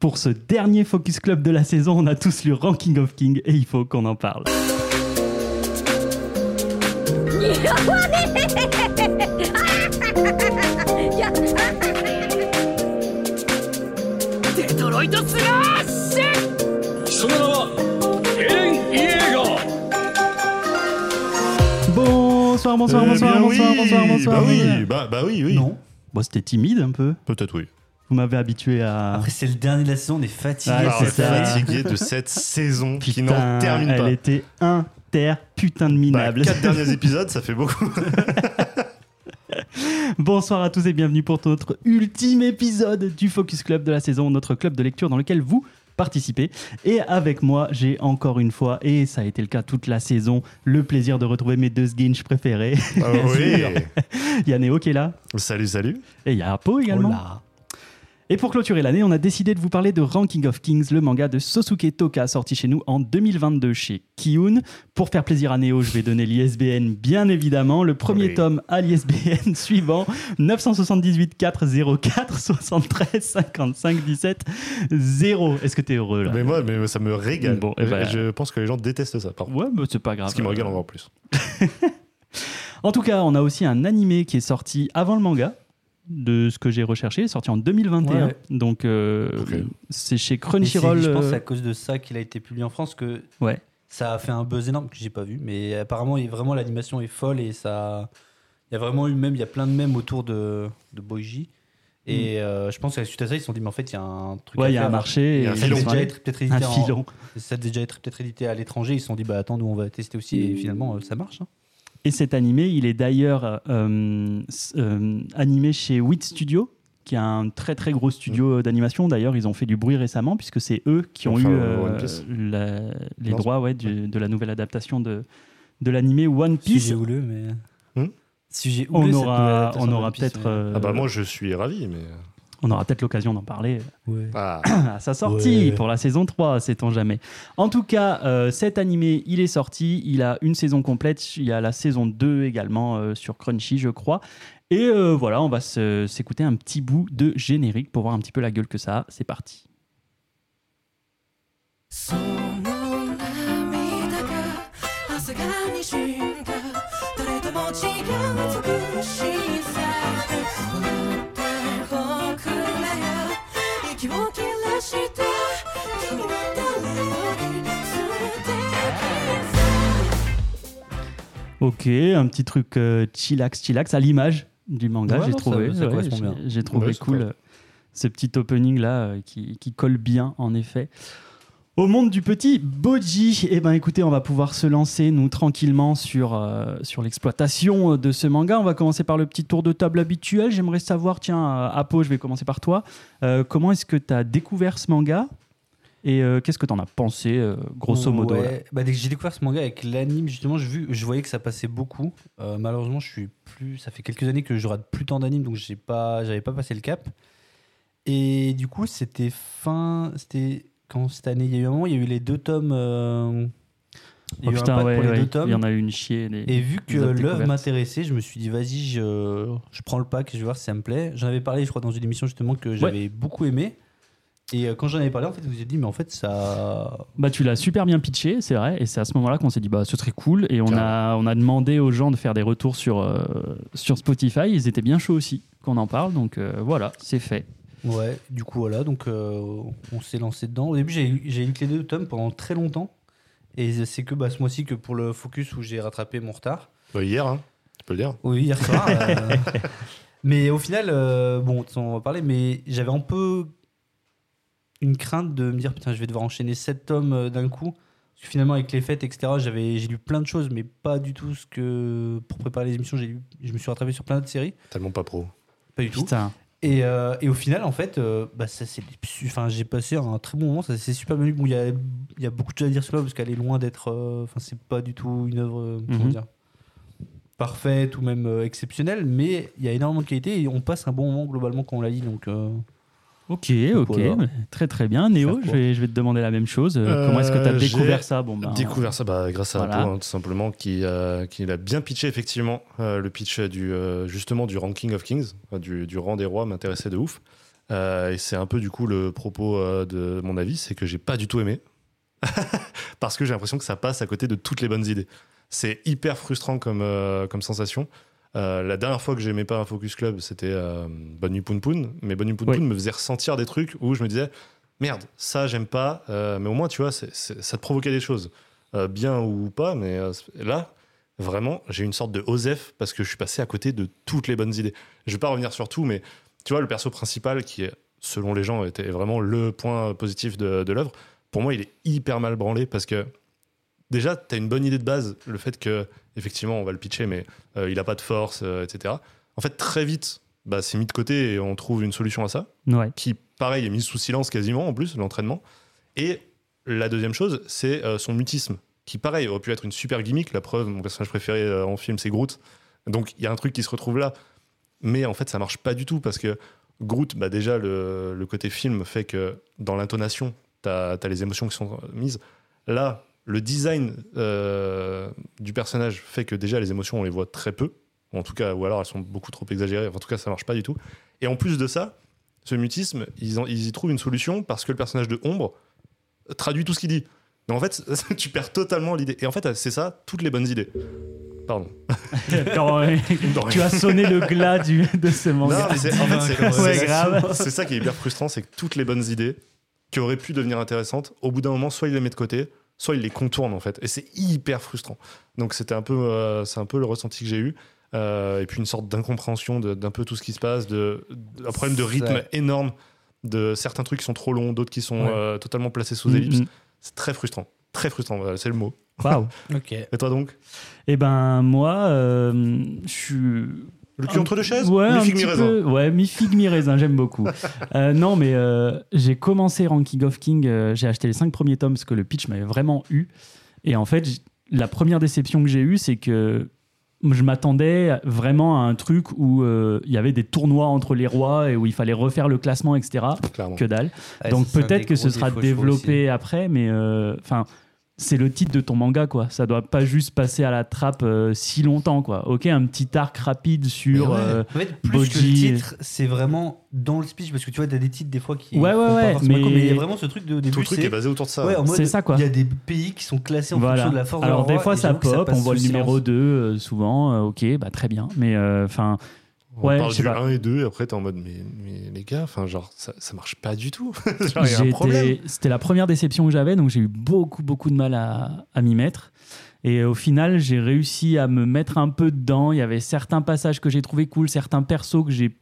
Pour ce dernier Focus Club de la saison, on a tous lu Ranking of King et il faut qu'on en parle. Bonsoir, bonsoir, Eh bonsoir, bonsoir, bonsoir, bonsoir. Bah oui, bah, bah oui, oui. Non. Bon, c'était timide un peu. Peut-être oui. Vous m'avez habitué à. Après, c'est le dernier de la saison, on est fatigué. On est ça. fatigué de cette saison qui Putain, n'en termine elle pas. était inter putain de Bah, minable. quatre derniers épisodes, ça fait beaucoup. Bonsoir à tous et bienvenue pour notre ultime épisode du Focus Club de la saison, notre club de lecture dans lequel vous participez. Et avec moi, j'ai encore une fois, et ça a été le cas toute la saison, le plaisir de retrouver mes deux Sginch préférés. Ah oui. Il y a Néo qui est là, Salut, salut. et il y a Apo également. Et pour clôturer l'année, on a décidé de vous parler de Ranking of Kings, le manga de Sosuke Toka, sorti chez nous en 2022 chez Kiun. Pour faire plaisir à Néo, je vais donner l'ISBN, bien évidemment. Le premier Oui. tome à l'ISBN suivant 978 404 73 55 17 0. Est-ce que t'es heureux là? Mais moi, mais ça me régale. Bon, eh ben- Je pense que les gens détestent ça, par. Ouais, mais c'est pas grave. Ce qui me régale encore plus. En tout cas, on a aussi un animé qui est sorti avant le manga, de ce que j'ai recherché, sorti en 2021. Ouais. Donc, euh, c'est chez Crunchyroll. Je pense c'est euh, à cause de ça qu'il a été publié en France que Ouais. ça a fait un buzz énorme que j'ai pas vu. Mais apparemment, vraiment, l'animation est folle et ça. Il y a vraiment eu même, il y a plein de mèmes autour de, de Boiji. Et euh, je pense que suite à ça, ils se sont dit, mais en fait, il y a un truc. Ouais, il y a un marché. Ça devait déjà être peut-être édité en- à l'étranger. Ils se sont dit, bah attends, nous on va tester aussi. Et finalement, euh, ça marche. hein. Et cet animé, il est d'ailleurs euh, s- euh, animé chez WIT Studio, qui est un très très gros studio d'animation. D'ailleurs, ils ont fait du bruit récemment, puisque c'est eux qui ont Enfin, eu euh, euh, la- les Non, droits ouais, du- de la nouvelle adaptation de, de l'animé One Piece. Sujet houleux, mais. Hmm Sujet On houleux, nouvelle aura, on aura peut-être euh, Ah bah moi, je suis ravi, mais... on aura peut-être l'occasion d'en parler Ouais. Ah, à sa sortie Ouais. pour la saison 3, sait-on jamais. En tout cas, euh, cet animé, il est sorti, il a une saison complète, il y a la saison 2 également euh, sur Crunchy, je crois. Et euh, voilà, on va s'écouter un petit bout de générique pour voir un petit peu la gueule que ça a. C'est parti. Ok, un petit truc euh, chillax, chillax, à l'image du manga, Ouais, j'ai ça- trouvé. ça ouais, j'ai- trouvé Ouais, cool euh, ce petit opening là euh, qui, qui colle bien en effet. Au monde du petit Boji, eh ben écoutez, on va pouvoir se lancer nous tranquillement sur, euh, sur l'exploitation de ce manga. On va commencer par le petit tour de table habituel. J'aimerais savoir, tiens, Apo, je vais commencer par toi. Comment est-ce que tu as découvert ce manga? Et euh, qu'est-ce que tu en as pensé, euh, grosso modo là Ouais. Bah, dès que j'ai découvert ce manga avec l'anime, justement, je, vu, je voyais que ça passait beaucoup. Euh, malheureusement, je suis plus. Ça fait quelques années que je rate plus tant d'animes, donc j'ai pas, j'avais pas passé le cap. Et du coup, c'était fin. C'était quand cette année, il y a eu un moment, il y a eu les deux tomes. il y Oh a eu un putain, ouais, pour les ouais, deux tomes. il y en a eu une chier. Et vu que l'œuvre m'intéressait, je me suis dit, vas-y, je, je prends le pack, je vais voir si ça me plaît. J'en avais parlé, je crois, dans une émission justement que j'avais beaucoup aimé. Et euh, quand j'en avais parlé, en fait, vous vous êtes dit, mais en fait, ça. Bah, tu l'as super bien pitché, c'est vrai. Et c'est à ce moment-là qu'on s'est dit, bah, ce serait cool. Et on a, on a demandé aux gens de faire des retours sur, euh, sur Spotify. Ils étaient bien chauds aussi qu'on en parle. Donc euh, voilà, c'est fait. Ouais, du coup, voilà, donc euh, on s'est lancé dedans. Au début, j'ai lu que les deux tomes pendant très longtemps. Et c'est que bah, ce mois-ci que pour le focus où j'ai rattrapé mon retard. bah, hier, hein, tu peux le dire. Oui, hier soir. euh, mais au final, euh, bon, on va parler, mais j'avais un peu une crainte de me dire, putain, je vais devoir enchaîner 7 tomes euh, d'un coup. Parce que finalement, avec les fêtes, etc., j'avais, j'ai lu plein de choses, mais pas du tout ce que. Pour préparer les émissions, j'ai lu- je me suis rattrapé sur plein d'autres séries. Tellement pas pro. Pas du tout. Putain. Et, euh, et au final, en fait, euh, bah, ça, c'est, enfin, j'ai passé un très bon moment. Ça, c'est super bien. Bon, il y a, il y a beaucoup de choses à dire sur l'œuvre parce qu'elle est loin d'être. euh, Enfin, c'est pas du tout une œuvre euh, Mhm. dire, parfaite ou même euh, exceptionnelle, mais il y a énormément de qualité et on passe un bon moment globalement quand on la lit. Donc, Ok, ok. Voilà. mais Très, très bien. Néo, je vais, je vais te demander la même chose. Euh, Comment est-ce que tu as Euh, découvert j'ai ça? Bon, ben, Découvert ça bah, grâce à. Apo, hein, tout simplement, qui, euh, qui l'a bien pitché, effectivement. Euh, le pitch du, justement du Ranking of Kings, du, du rang des rois, m'intéressait de ouf. Et c'est un peu du coup le propos de mon avis, c'est que j'ai pas du tout aimé. Parce que j'ai l'impression que ça passe à côté de toutes les bonnes idées. C'est hyper frustrant comme, comme sensation. Euh, la dernière fois que j'aimais pas un Focus Club, c'était euh, Bonne Nuit Poun Poun. Mais Bonne Nuit Poun Oui. Poun me faisait ressentir des trucs où je me disais, merde, ça j'aime pas. euh, mais au moins, tu vois, ça te provoquait des choses. Euh, bien ou pas, mais là, vraiment, j'ai une sorte de Osef parce que je suis passé à côté de toutes les bonnes idées. Je vais pas revenir sur tout, mais tu vois, le perso principal qui est, selon les gens, était vraiment le point positif de, de l'œuvre, pour moi, il est hyper mal branlé parce que déjà, tu as une bonne idée de base, le fait que, effectivement, on va le pitcher, mais euh, il a pas de force, euh, etc. En fait, très vite, bah, c'est mis de côté et on trouve une solution à ça Ouais. qui, pareil, est mise sous silence quasiment, en plus, l'entraînement. Et la deuxième chose, c'est euh, son mutisme, qui, pareil, aurait pu être une super gimmick. La preuve, mon personnage préféré en film, c'est Groot. Donc, il y a un truc qui se retrouve là. Mais en fait, ça marche pas du tout parce que Groot, bah, déjà, le, le côté film fait que dans l'intonation, tu as, les émotions qui sont mises. Là, le design euh, du personnage fait que déjà, les émotions, on les voit très peu. Ou en tout cas, ou alors elles sont beaucoup trop exagérées. En tout cas, ça marche pas du tout. Et en plus de ça, ce mutisme, ils, en- ils y trouvent une solution parce que le personnage de Ombre traduit tout ce qu'il dit. Donc en fait, tu perds totalement l'idée. Et en fait, c'est ça, toutes les bonnes idées. Pardon. Euh, tu as sonné le glas du, de ce Non, manga. mais c'est- en fait, c'est- Ouais, grave. C'est ça qui est hyper frustrant, c'est que toutes les bonnes idées qui auraient pu devenir intéressantes, au bout d'un moment, soit il les met de côté, soit il les contourne en fait. Et c'est hyper frustrant. Donc c'était un peu, euh, c'est un peu le ressenti que j'ai eu. Euh, et puis une sorte d'incompréhension d'un peu tout ce qui se passe, de, de- un problème de rythme Ouais. énorme, de certains trucs qui sont trop longs, d'autres qui sont Ouais. euh, totalement placés sous Mm, ellipse. mm. C'est très frustrant. Très frustrant, voilà, c'est le mot. Waouh. Ok. Et toi donc? Eh ben, moi, euh, je suis. Le cul entre deux chaises Ouais, un Mi-figue, petit mi-raisin. peu. Ouais, mi figue mi raisin, j'aime beaucoup. Euh, non, mais euh, j'ai commencé Ranking of King. euh, j'ai acheté les cinq premiers tomes parce que le pitch m'avait vraiment eu. Et en fait, j- la première déception que j'ai eue, c'est que je m'attendais vraiment à un truc où euh, il y avait des tournois entre les rois et où il fallait refaire le classement, etc. Clairement. Que dalle. Ouais, Donc ça, c'est un peut-être que ce gros sera défauts, je trouve, développé après, mais euh, enfin. C'est le titre de ton manga, quoi. Ça doit pas juste passer à la trappe euh, si longtemps, quoi. Ok, un petit arc rapide sur. Ouais. euh, En fait, plus que le titre, c'est vraiment dans le speech parce que tu vois, t'as des titres des fois qui. Ouais, ouais, ouais, mais- il y a vraiment ce truc de au Tout début. le truc est basé autour de ça. Ouais, C'est ça, quoi. Il y a des pays qui sont classés en Voilà. fonction de la force de Alors des fois ça pop, on voit le numéro silence. 2 souvent, euh, ok, bah très bien. Mais enfin, On Ouais, parle du pas. 1 et 2, et après t'es en mode, mais, mais les gars, enfin, genre, ça, ça marche pas du tout. C'était la première déception que j'avais, donc j'ai eu beaucoup, beaucoup de mal à, à m'y mettre. Et au final, j'ai réussi à me mettre un peu dedans. Il y avait certains passages que j'ai trouvé cool, certains persos que j'ai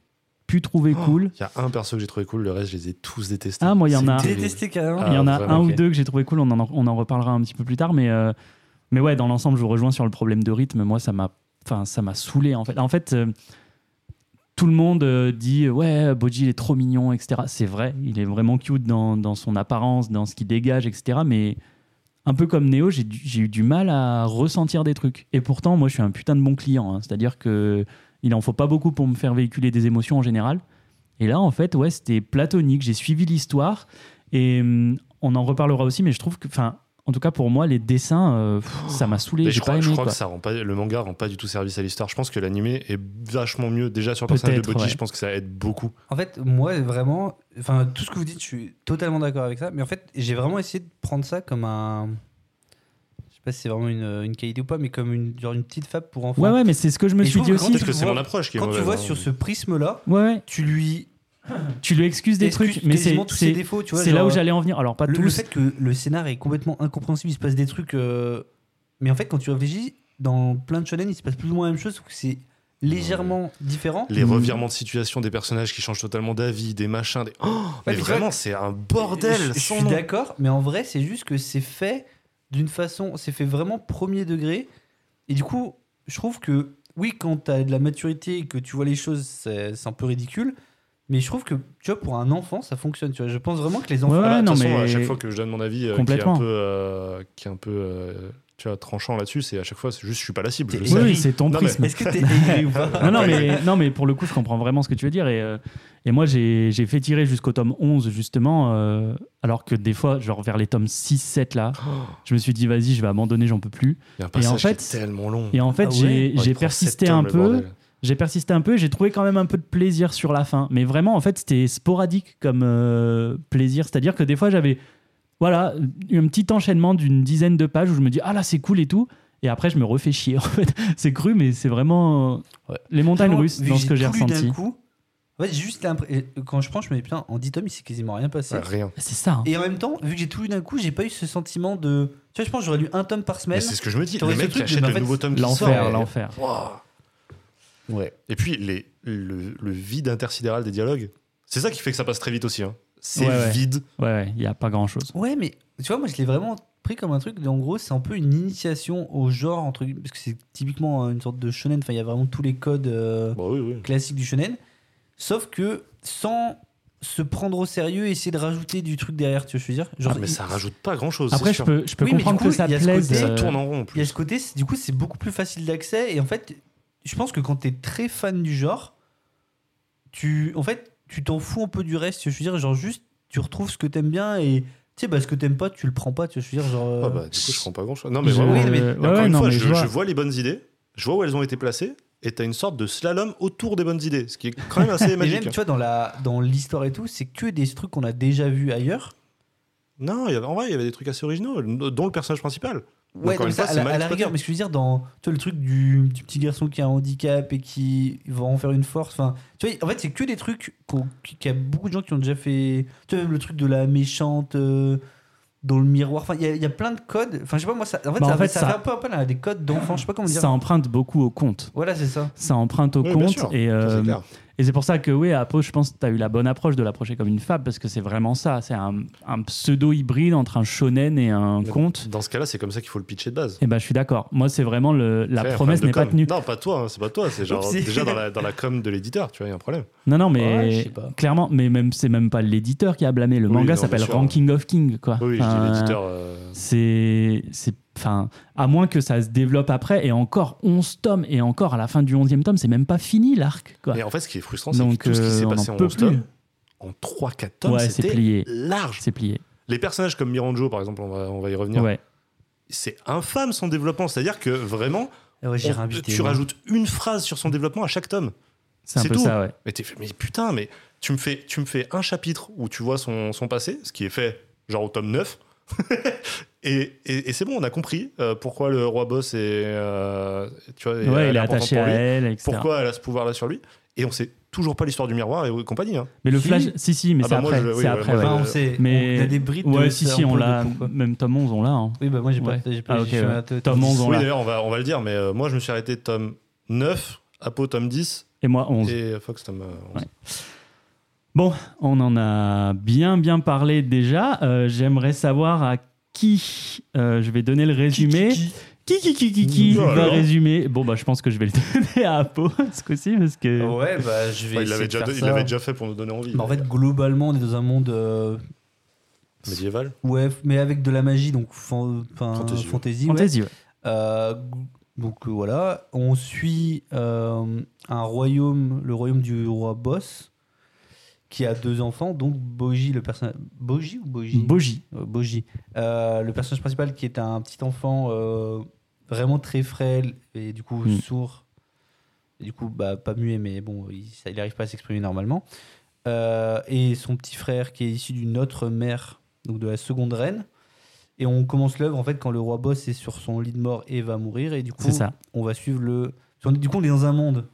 pu trouver Oh, cool. Il y a un perso que j'ai trouvé cool, le reste, je les ai tous détestés. Ah, moi, il y en a-. Détesté. Il y en a vraiment, un ou deux que j'ai trouvé cool, on en, on en reparlera un petit peu plus tard, mais, euh, mais ouais, dans l'ensemble, je vous rejoins sur le problème de rythme. Moi, ça m'a enfin, ça m'a saoulé en fait. En fait, euh, tout le monde euh, dit ouais, Boji il est trop mignon, etc. C'est vrai, il est vraiment cute dans, dans son apparence, dans ce qu'il dégage, etc. Mais un peu comme Neo, j'ai eu du mal à ressentir des trucs. Et pourtant, moi, je suis un putain de bon client. hein. C'est-à-dire que il en faut pas beaucoup pour me faire véhiculer des émotions en général. Et là, en fait, ouais, c'était platonique. J'ai suivi l'histoire et hum, on en reparlera aussi. Mais je trouve que, enfin, en tout cas pour moi, les dessins, euh, pff, ça m'a saoulé. J'ai je pas crois, aimé. je crois quoi. que ça rend pas, le manga rend pas du tout service à l'histoire. Je pense que l'animé est vachement mieux. Déjà sur le personnage de ouais. je pense que ça aide beaucoup. En fait, moi, vraiment, enfin, tout ce que vous dites, je suis totalement d'accord avec ça. Mais en fait, j'ai vraiment essayé de prendre ça comme un. Je sais pas si c'est vraiment une, une qualité ou pas, mais comme une, genre une petite fable pour enfants. Ouais, ouais, mais c'est ce que je me Et suis dit aussi. Que tu c'est vois- mon approche qui est Quand tu vois hein. sur ce prisme-là, Ouais, ouais. tu lui Tu lui excuses des trucs, mais c'est quasiment tous ses c'est- défauts. Tu vois, c'est là où j'allais en venir. Alors pas le, tous. le fait que le scénar est complètement incompréhensible, il se passe des trucs. euh, Mais en fait, quand tu réfléchis, dans plein de shonen, il se passe plus ou moins la même chose, sauf que c'est légèrement différent. Les revirements de situation des personnages qui changent totalement d'avis, des machins, des. Oh, mais tu vraiment, vois, c'est un bordel. Je, sans suis nom. d'accord, mais en vrai, c'est juste que c'est fait d'une façon, c'est fait vraiment premier degré. Et du coup, je trouve que oui, quand tu as de la maturité et que tu vois les choses, c'est c'est un peu ridicule. Mais je trouve que, tu vois, pour un enfant, ça fonctionne. Tu vois. Je pense vraiment que les enfants. Ouais, Voilà, de non, toute façon, mais- à chaque fois que je donne mon avis, euh, qui est un peu, euh, qui est un peu euh, tu vois, tranchant là-dessus, c'est à chaque fois, c'est juste, je suis pas la cible. je Oui, c'est ton Non, mais- prisme. Est-ce que t'es ou pas Non, non, mais, non, mais pour le coup, je comprends vraiment ce que tu veux dire. Et, euh, et moi, j'ai j'ai fait tirer jusqu'au tome 11, justement, euh, alors que des fois, genre vers les tomes 6, 7, là, je me suis dit, vas-y, je vais abandonner, j'en peux plus. Il y a un passage en fait, qui est tellement long. Et en fait, Ah ouais? j'ai Oh, persisté un peu. J'ai persisté un peu et j'ai trouvé quand même un peu de plaisir sur la fin. Mais vraiment, en fait, c'était sporadique comme euh, plaisir. C'est-à-dire que des fois, j'avais voilà, un petit enchaînement d'une dizaine de pages où je me dis, ah là, c'est cool et tout. Et après, je me refais chier. En fait, c'est cru, mais c'est vraiment Ouais. les montagnes russes vu dans ce que j'ai ressenti. coup, en fait, j'ai juste l'impression. Quand je prends, je me dis putain, en 10 tomes, il s'est quasiment rien passé. Ouais, rien. C'est ça. hein. Et en même temps, vu que j'ai tout lu d'un coup, j'ai pas eu ce sentiment de. Tu vois, je pense que j'aurais lu un tome par semaine. c'est ce que je me dis. T'aurais Le mec qui truc de, achète le nouveau tome qui sort. L'enfer, l'enfer. Waouh. Ouais. Et puis, les, le, le vide intersidéral des dialogues, c'est ça qui fait que ça passe très vite aussi. hein. C'est Ouais, vide. Ouais, ouais, il n'y a pas grand-chose. Ouais, mais tu vois, moi, je l'ai vraiment pris comme un truc. de- En gros, c'est un peu une initiation au genre, entre parce que c'est typiquement euh, une sorte de shonen. Enfin, il y a vraiment tous les codes euh, Bah oui, oui. classiques du shonen. Sauf que sans se prendre au sérieux et essayer de rajouter du truc derrière, tu vois, je veux dire? Genre, Ah, mais il- ça rajoute pas grand chose. Après, je peux, je peux Oui, mais du comprendre coup, que ça plaise. côté- Ça euh, tourne en rond en Il y a plus. ce côté, du coup, c'est beaucoup plus facile d'accès. Et en fait, je pense que quand tu es très fan du genre, tu, en fait, tu t'en fous un peu du reste. Je veux dire, genre juste, tu retrouves ce que t'aimes bien et tu sais, bah, ce que t'aimes pas, tu le prends pas. Tu vois, je veux dire, genre. euh, Ah bah, du coup, je prends pas grand chose. Non, mais je- vraiment. Oui, mais- ouais, encore ouais, une non, fois, mais je, je vois. je vois les bonnes idées, je vois où elles ont été placées, et t'as une sorte de slalom autour des bonnes idées, ce qui est quand même assez magique. même, tu vois, dans la dans l'histoire et tout, c'est que des trucs qu'on a déjà vus ailleurs. Non, il y avait, en vrai, il y avait des trucs assez originaux, dont le personnage principal. Ouais, une ça, fois, à, c'est la, mal à la exploité. rigueur, mais ce que je veux dire, dans tu vois, le truc du, du petit garçon qui a un handicap et qui va en faire une force. Enfin, tu vois, en fait, c'est que des trucs qu'il y a beaucoup de gens qui ont déjà fait. Tu vois, même le truc de la méchante euh, dans le miroir. Enfin, il y, a- il y a plein de codes. Enfin, je sais pas, moi, ça, en fait, Bah, ça, en fait, ça ça- fait un peu appel à des codes d'enfants. Je sais pas comment dire. ça emprunte beaucoup au conte. Voilà, c'est ça. Ça emprunte au Oui, conte. Et, euh. Et c'est pour ça que, oui, Apo, je pense que tu as eu la bonne approche de l'approcher comme une fable, parce que c'est vraiment ça. C'est un, un pseudo-hybride entre un shonen et un Mais conte. Dans ce cas-là, c'est comme ça qu'il faut le pitcher de base. Et ben, je suis d'accord. Moi, c'est vraiment le, la promesse n'est pas tenue. Non, pas toi, hein, c'est pas toi. C'est genre déjà dans la, dans la com de l'éditeur, tu vois, il y a un problème. Non, non, mais clairement, mais même c'est même pas l'éditeur qui a blâmé. Le Oui, manga s'appelle. Ranking of King, quoi. Oui, Enfin, dis l'éditeur. euh, C'est, c'est, enfin, à moins que ça se développe après, et encore 11 tomes, et encore à la fin du 11e tome, c'est même pas fini l'arc, quoi. Mais en fait, ce qui est frustrant, c'est que tout ce qui euh, s'est on passé en en peut 11 plus. tomes, en 3-4 tomes, Ouais, c'est c'était plié. large. C'est plié. Les personnages comme Miranjo, par exemple, on va, on va y revenir, Ouais. c'est infâme son développement. C'est-à-dire que vraiment, Ouais, j'ai on- réinvité, tu rajoutes une phrase sur son développement à chaque tome. C'est un C'est peu tout. ça, ouais. Mais, t'es fait, mais putain, mais tu me, fais, tu me fais un chapitre où tu vois son, son passé, ce qui est fait genre au tome 9. Et et, et c'est bon, on a compris euh, pourquoi le roi boss est, euh, tu vois, Ouais, il est attaché pour à lui, elle, etc. Pourquoi elle a ce pouvoir-là sur lui. Et on sait toujours pas l'histoire du miroir et compagnie. hein. Mais le Si. flash, si, si, mais Ah c'est bah moi, après. je- oui, c'est ouais, après, moi, ouais. Enfin, on sait. Mais- on a des brides Ouais, de si, si, on l'a. Même tome 11, on l'a. hein. Oui, bah moi, j'ai pas. Ouais. j'ai pas- Ah, ok, je suis ouais. à te- Tome 11, on Oui, l'a. d'ailleurs, on va, on va le dire, mais euh, moi, je me suis arrêté tome 9, Apo tome 10 Et moi, 11. et Fox euh, 11. Ouais. Bon, on en a bien, bien parlé déjà. Euh, J'aimerais savoir à qui euh, je vais donner le résumé. Qui, qui, qui, qui, qui va alors. résumer? Bon, bah, je pense que je vais le donner à Apo ce coup-ci parce que. Ouais, bah je vais. Enfin, il l'avait déjà, il l'avait déjà fait pour nous donner envie. Bah, en fait, globalement, on est dans un monde. euh, médiéval. ouais, mais avec de la magie, donc fan- Fantasy, fantasy. ouais. ouais. Fantasy, ouais. Euh, donc voilà, on suit euh, un royaume, le royaume du roi Boss, qui a deux enfants, donc Boji, le personnage. Boji ou Boji? Boji. Euh, Boji. Euh, le personnage principal qui est un petit enfant euh, vraiment très frêle et du coup Mm. sourd. Et du coup, bah, pas muet, mais bon, il n'arrive pas à s'exprimer normalement. Euh, et son petit frère qui est issu d'une autre mère, donc de la seconde reine. Et on commence l'œuvre en fait quand le roi boss est sur son lit de mort et va mourir. Et du coup, ça. on va suivre le. Du coup, on est dans un monde.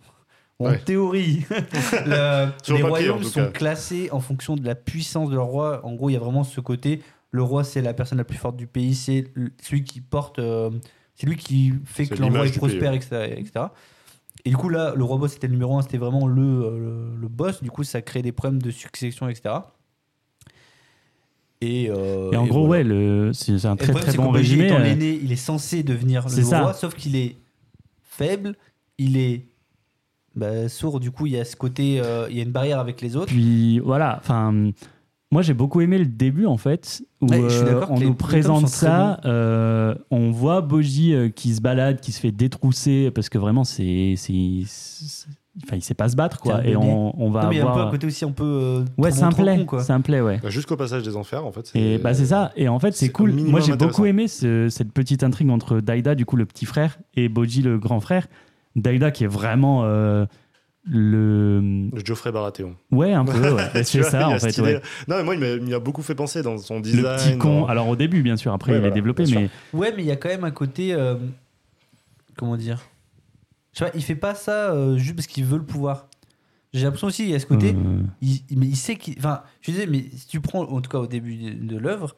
En Ouais. théorie, la- les le papier, royaumes sont classés en fonction de la puissance de leur roi. En gros, il y a vraiment ce côté. Le roi, c'est la personne la plus forte du pays. C'est celui qui porte. euh, c'est lui qui fait que l'endroit l'image est pays, prospère, ouais. etc., etc. Et du coup, là, le roi boss, c'était le numéro un. C'était vraiment le, euh, le, le boss. Du coup, ça crée des problèmes de succession, etc. Et, euh, Et en et gros, voilà. ouais, le- c'est c'est un le très problème, très bon étant euh, l'aîné, il est censé devenir C'est le ça. roi, sauf qu'il est faible, il est bah, sourd. Du coup, il y a ce côté, euh, il y a une barrière avec les autres. Puis voilà, enfin, moi j'ai beaucoup aimé le début en fait, où Ouais, euh, on nous présente ça, euh, on voit Boji euh, qui se balade, qui se fait détrousser, parce que vraiment c'est. Enfin, il sait pas se battre quoi, et on, on va non, mais il y a un peu avoir. un côté aussi un peu. euh, Ouais, un play, ouais. Bah, Jusqu'au passage des enfers, en fait. Et bah c'est ça. Et en fait, c'est cool. Moi, j'ai beaucoup aimé ce- cette petite intrigue entre Daida, du coup le petit frère, et Boji, le grand frère, Daida qui est vraiment euh, le. Le Geoffrey Baratheon. Ouais, un peu, ouais. C'est ça en a fait. ouais. Non, mais moi, il m'a- il m'a beaucoup fait penser dans son design. Le petit con. dans- Alors au début, bien sûr, après Ouais, il est développé, mais. Ouais, mais il y a quand même un côté. euh, comment dire? Je sais pas, il fait pas ça euh, juste parce qu'il veut le pouvoir. J'ai l'impression aussi, il y a ce côté. Euh, il, mais il sait qu'il. Enfin, je disais, mais si tu prends, en tout cas au début de, de l'œuvre,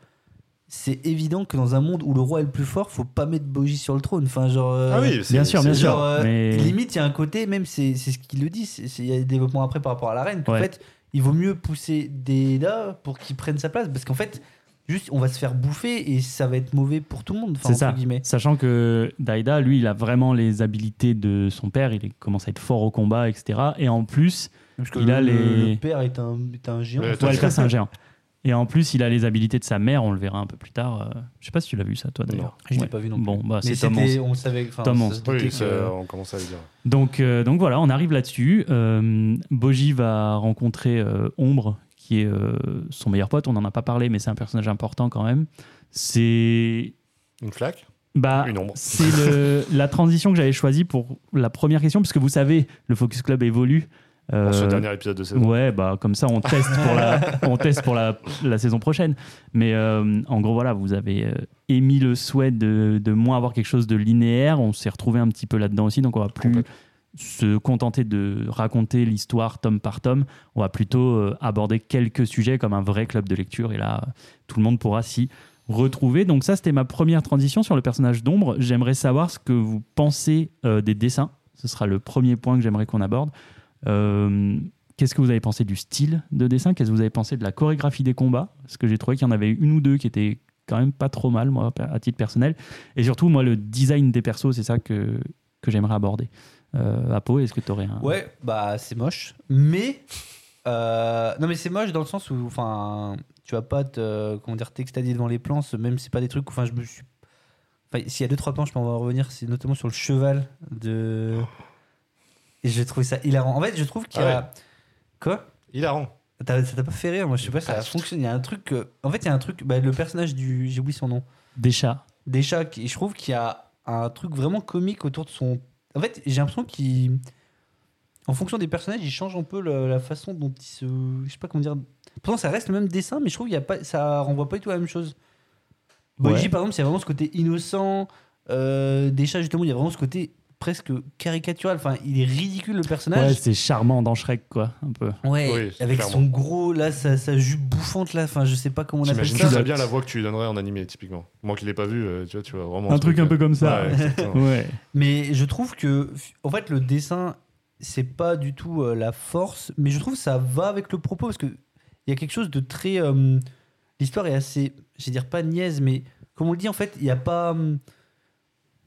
c'est évident que dans un monde où le roi est le plus fort, faut pas mettre Bogie sur le trône. Enfin, genre. euh, Ah oui, Bien sûr, bien sûr. Genre, euh, mais- limite, il y a un côté, même c'est c'est ce qu'il le dit, il y a des développements après par rapport à la reine, qu'en Ouais. fait, il vaut mieux pousser des là pour qu'il prenne sa place, parce qu'en fait, juste, on va se faire bouffer et ça va être mauvais pour tout le monde, C'est ça. guillemets. Sachant que Daida, lui, il a vraiment les habilités de son père. Il commence à être fort au combat, etc. Et en plus, Parce que Il le, a les- le père est un, est un géant. Ouais, le père, c'est un géant. Et en plus, il a les habilités de sa mère. On le verra un peu plus tard. Euh, Je sais pas si tu l'as vu ça, toi, d'ailleurs. je l'ai Ouais. pas vu non plus. Bon, bah, mais c'est Tom c'était, 11. on le savait. Tom ça 11. se doutait Oui, que- on commence à le dire. Donc, euh, donc voilà, on arrive là-dessus. Euh, Boji va rencontrer euh, Ombre, qui est euh, son meilleur pote. On n'en a pas parlé, mais c'est un personnage important quand même. C'est Une flaque? Bah, Une ombre. c'est la transition que j'avais choisie pour la première question, parce que vous savez, le Focus Club évolue. Dans ce Euh, dernier épisode de saison. Ouais, bah comme ça on teste pour la, on teste pour la, la saison prochaine. Mais euh, en gros voilà, vous avez euh, émis le souhait de, de moins avoir quelque chose de linéaire. On s'est retrouvé un petit peu là-dedans aussi, donc on va plus se contenter de raconter l'histoire tome par tome. On va plutôt aborder quelques sujets comme un vrai club de lecture. Et là, tout le monde pourra s'y retrouver. Donc ça, c'était ma première transition sur le personnage d'ombre. J'aimerais savoir ce que vous pensez euh, des dessins. Ce sera le premier point que j'aimerais qu'on aborde. Euh, Qu'est-ce que vous avez pensé du style de dessin? Qu'est-ce que vous avez pensé de la chorégraphie des combats? Parce que j'ai trouvé qu'il y en avait une ou deux qui étaient quand même pas trop mal, moi, à titre personnel. Et surtout, moi, le design des persos, c'est ça que, que j'aimerais aborder. Euh, Apo, est-ce que tu aurais un... Ouais, bah c'est moche. Mais. euh, non, mais c'est moche dans le sens où. Enfin, tu vas pas te. Comment dire, t'extasier devant les plans, même si c'est pas des trucs. Enfin, je me suis. Enfin, s'il y a deux, trois plans, je peux en revenir. C'est notamment sur le cheval de. Et j'ai trouvé ça hilarant. En fait, je trouve qu'il y a. Ah Quoi? Hilarant. T'as- Ça t'a pas fait rire Moi, je sais pas, ça fonctionne. Il y a un truc. que- En fait, il y a un truc. bah, le personnage du. J'ai oublié son nom. Des chats. Des chats. qui- Je trouve qu'il y a un truc vraiment comique autour de son. En fait, j'ai l'impression qu'il. En fonction des personnages, il change un peu le- la façon dont il se. Je sais pas comment dire. Pourtant, ça reste le même dessin, mais je trouve qu'il y a pas, ça renvoie pas du tout à la même chose. Boji, Ouais. par exemple, il y a vraiment ce côté innocent. Euh, des chats, justement, il y a vraiment ce côté presque caricatural. Enfin, il est ridicule le Ouais, personnage. c'est charmant dans Shrek, quoi, un peu. Ouais, Oui, avec clairement. son gros, là, sa, sa jupe bouffante, là. Enfin, je sais pas comment on appelle J'imagine ça. très bien la voix que tu lui donnerais en animé, typiquement. Moi qui l'ai pas vu, euh, tu vois, tu vois vraiment. Un truc un peu comme ça. ouais. Ouais. Mais je trouve que, en fait, le dessin, c'est pas du tout euh, la force, mais je trouve que ça va avec le propos parce que il y a quelque chose de très. euh, L'histoire est assez, je vais dire pas niaise, mais comme on le dit, en fait, il n'y a pas. hum,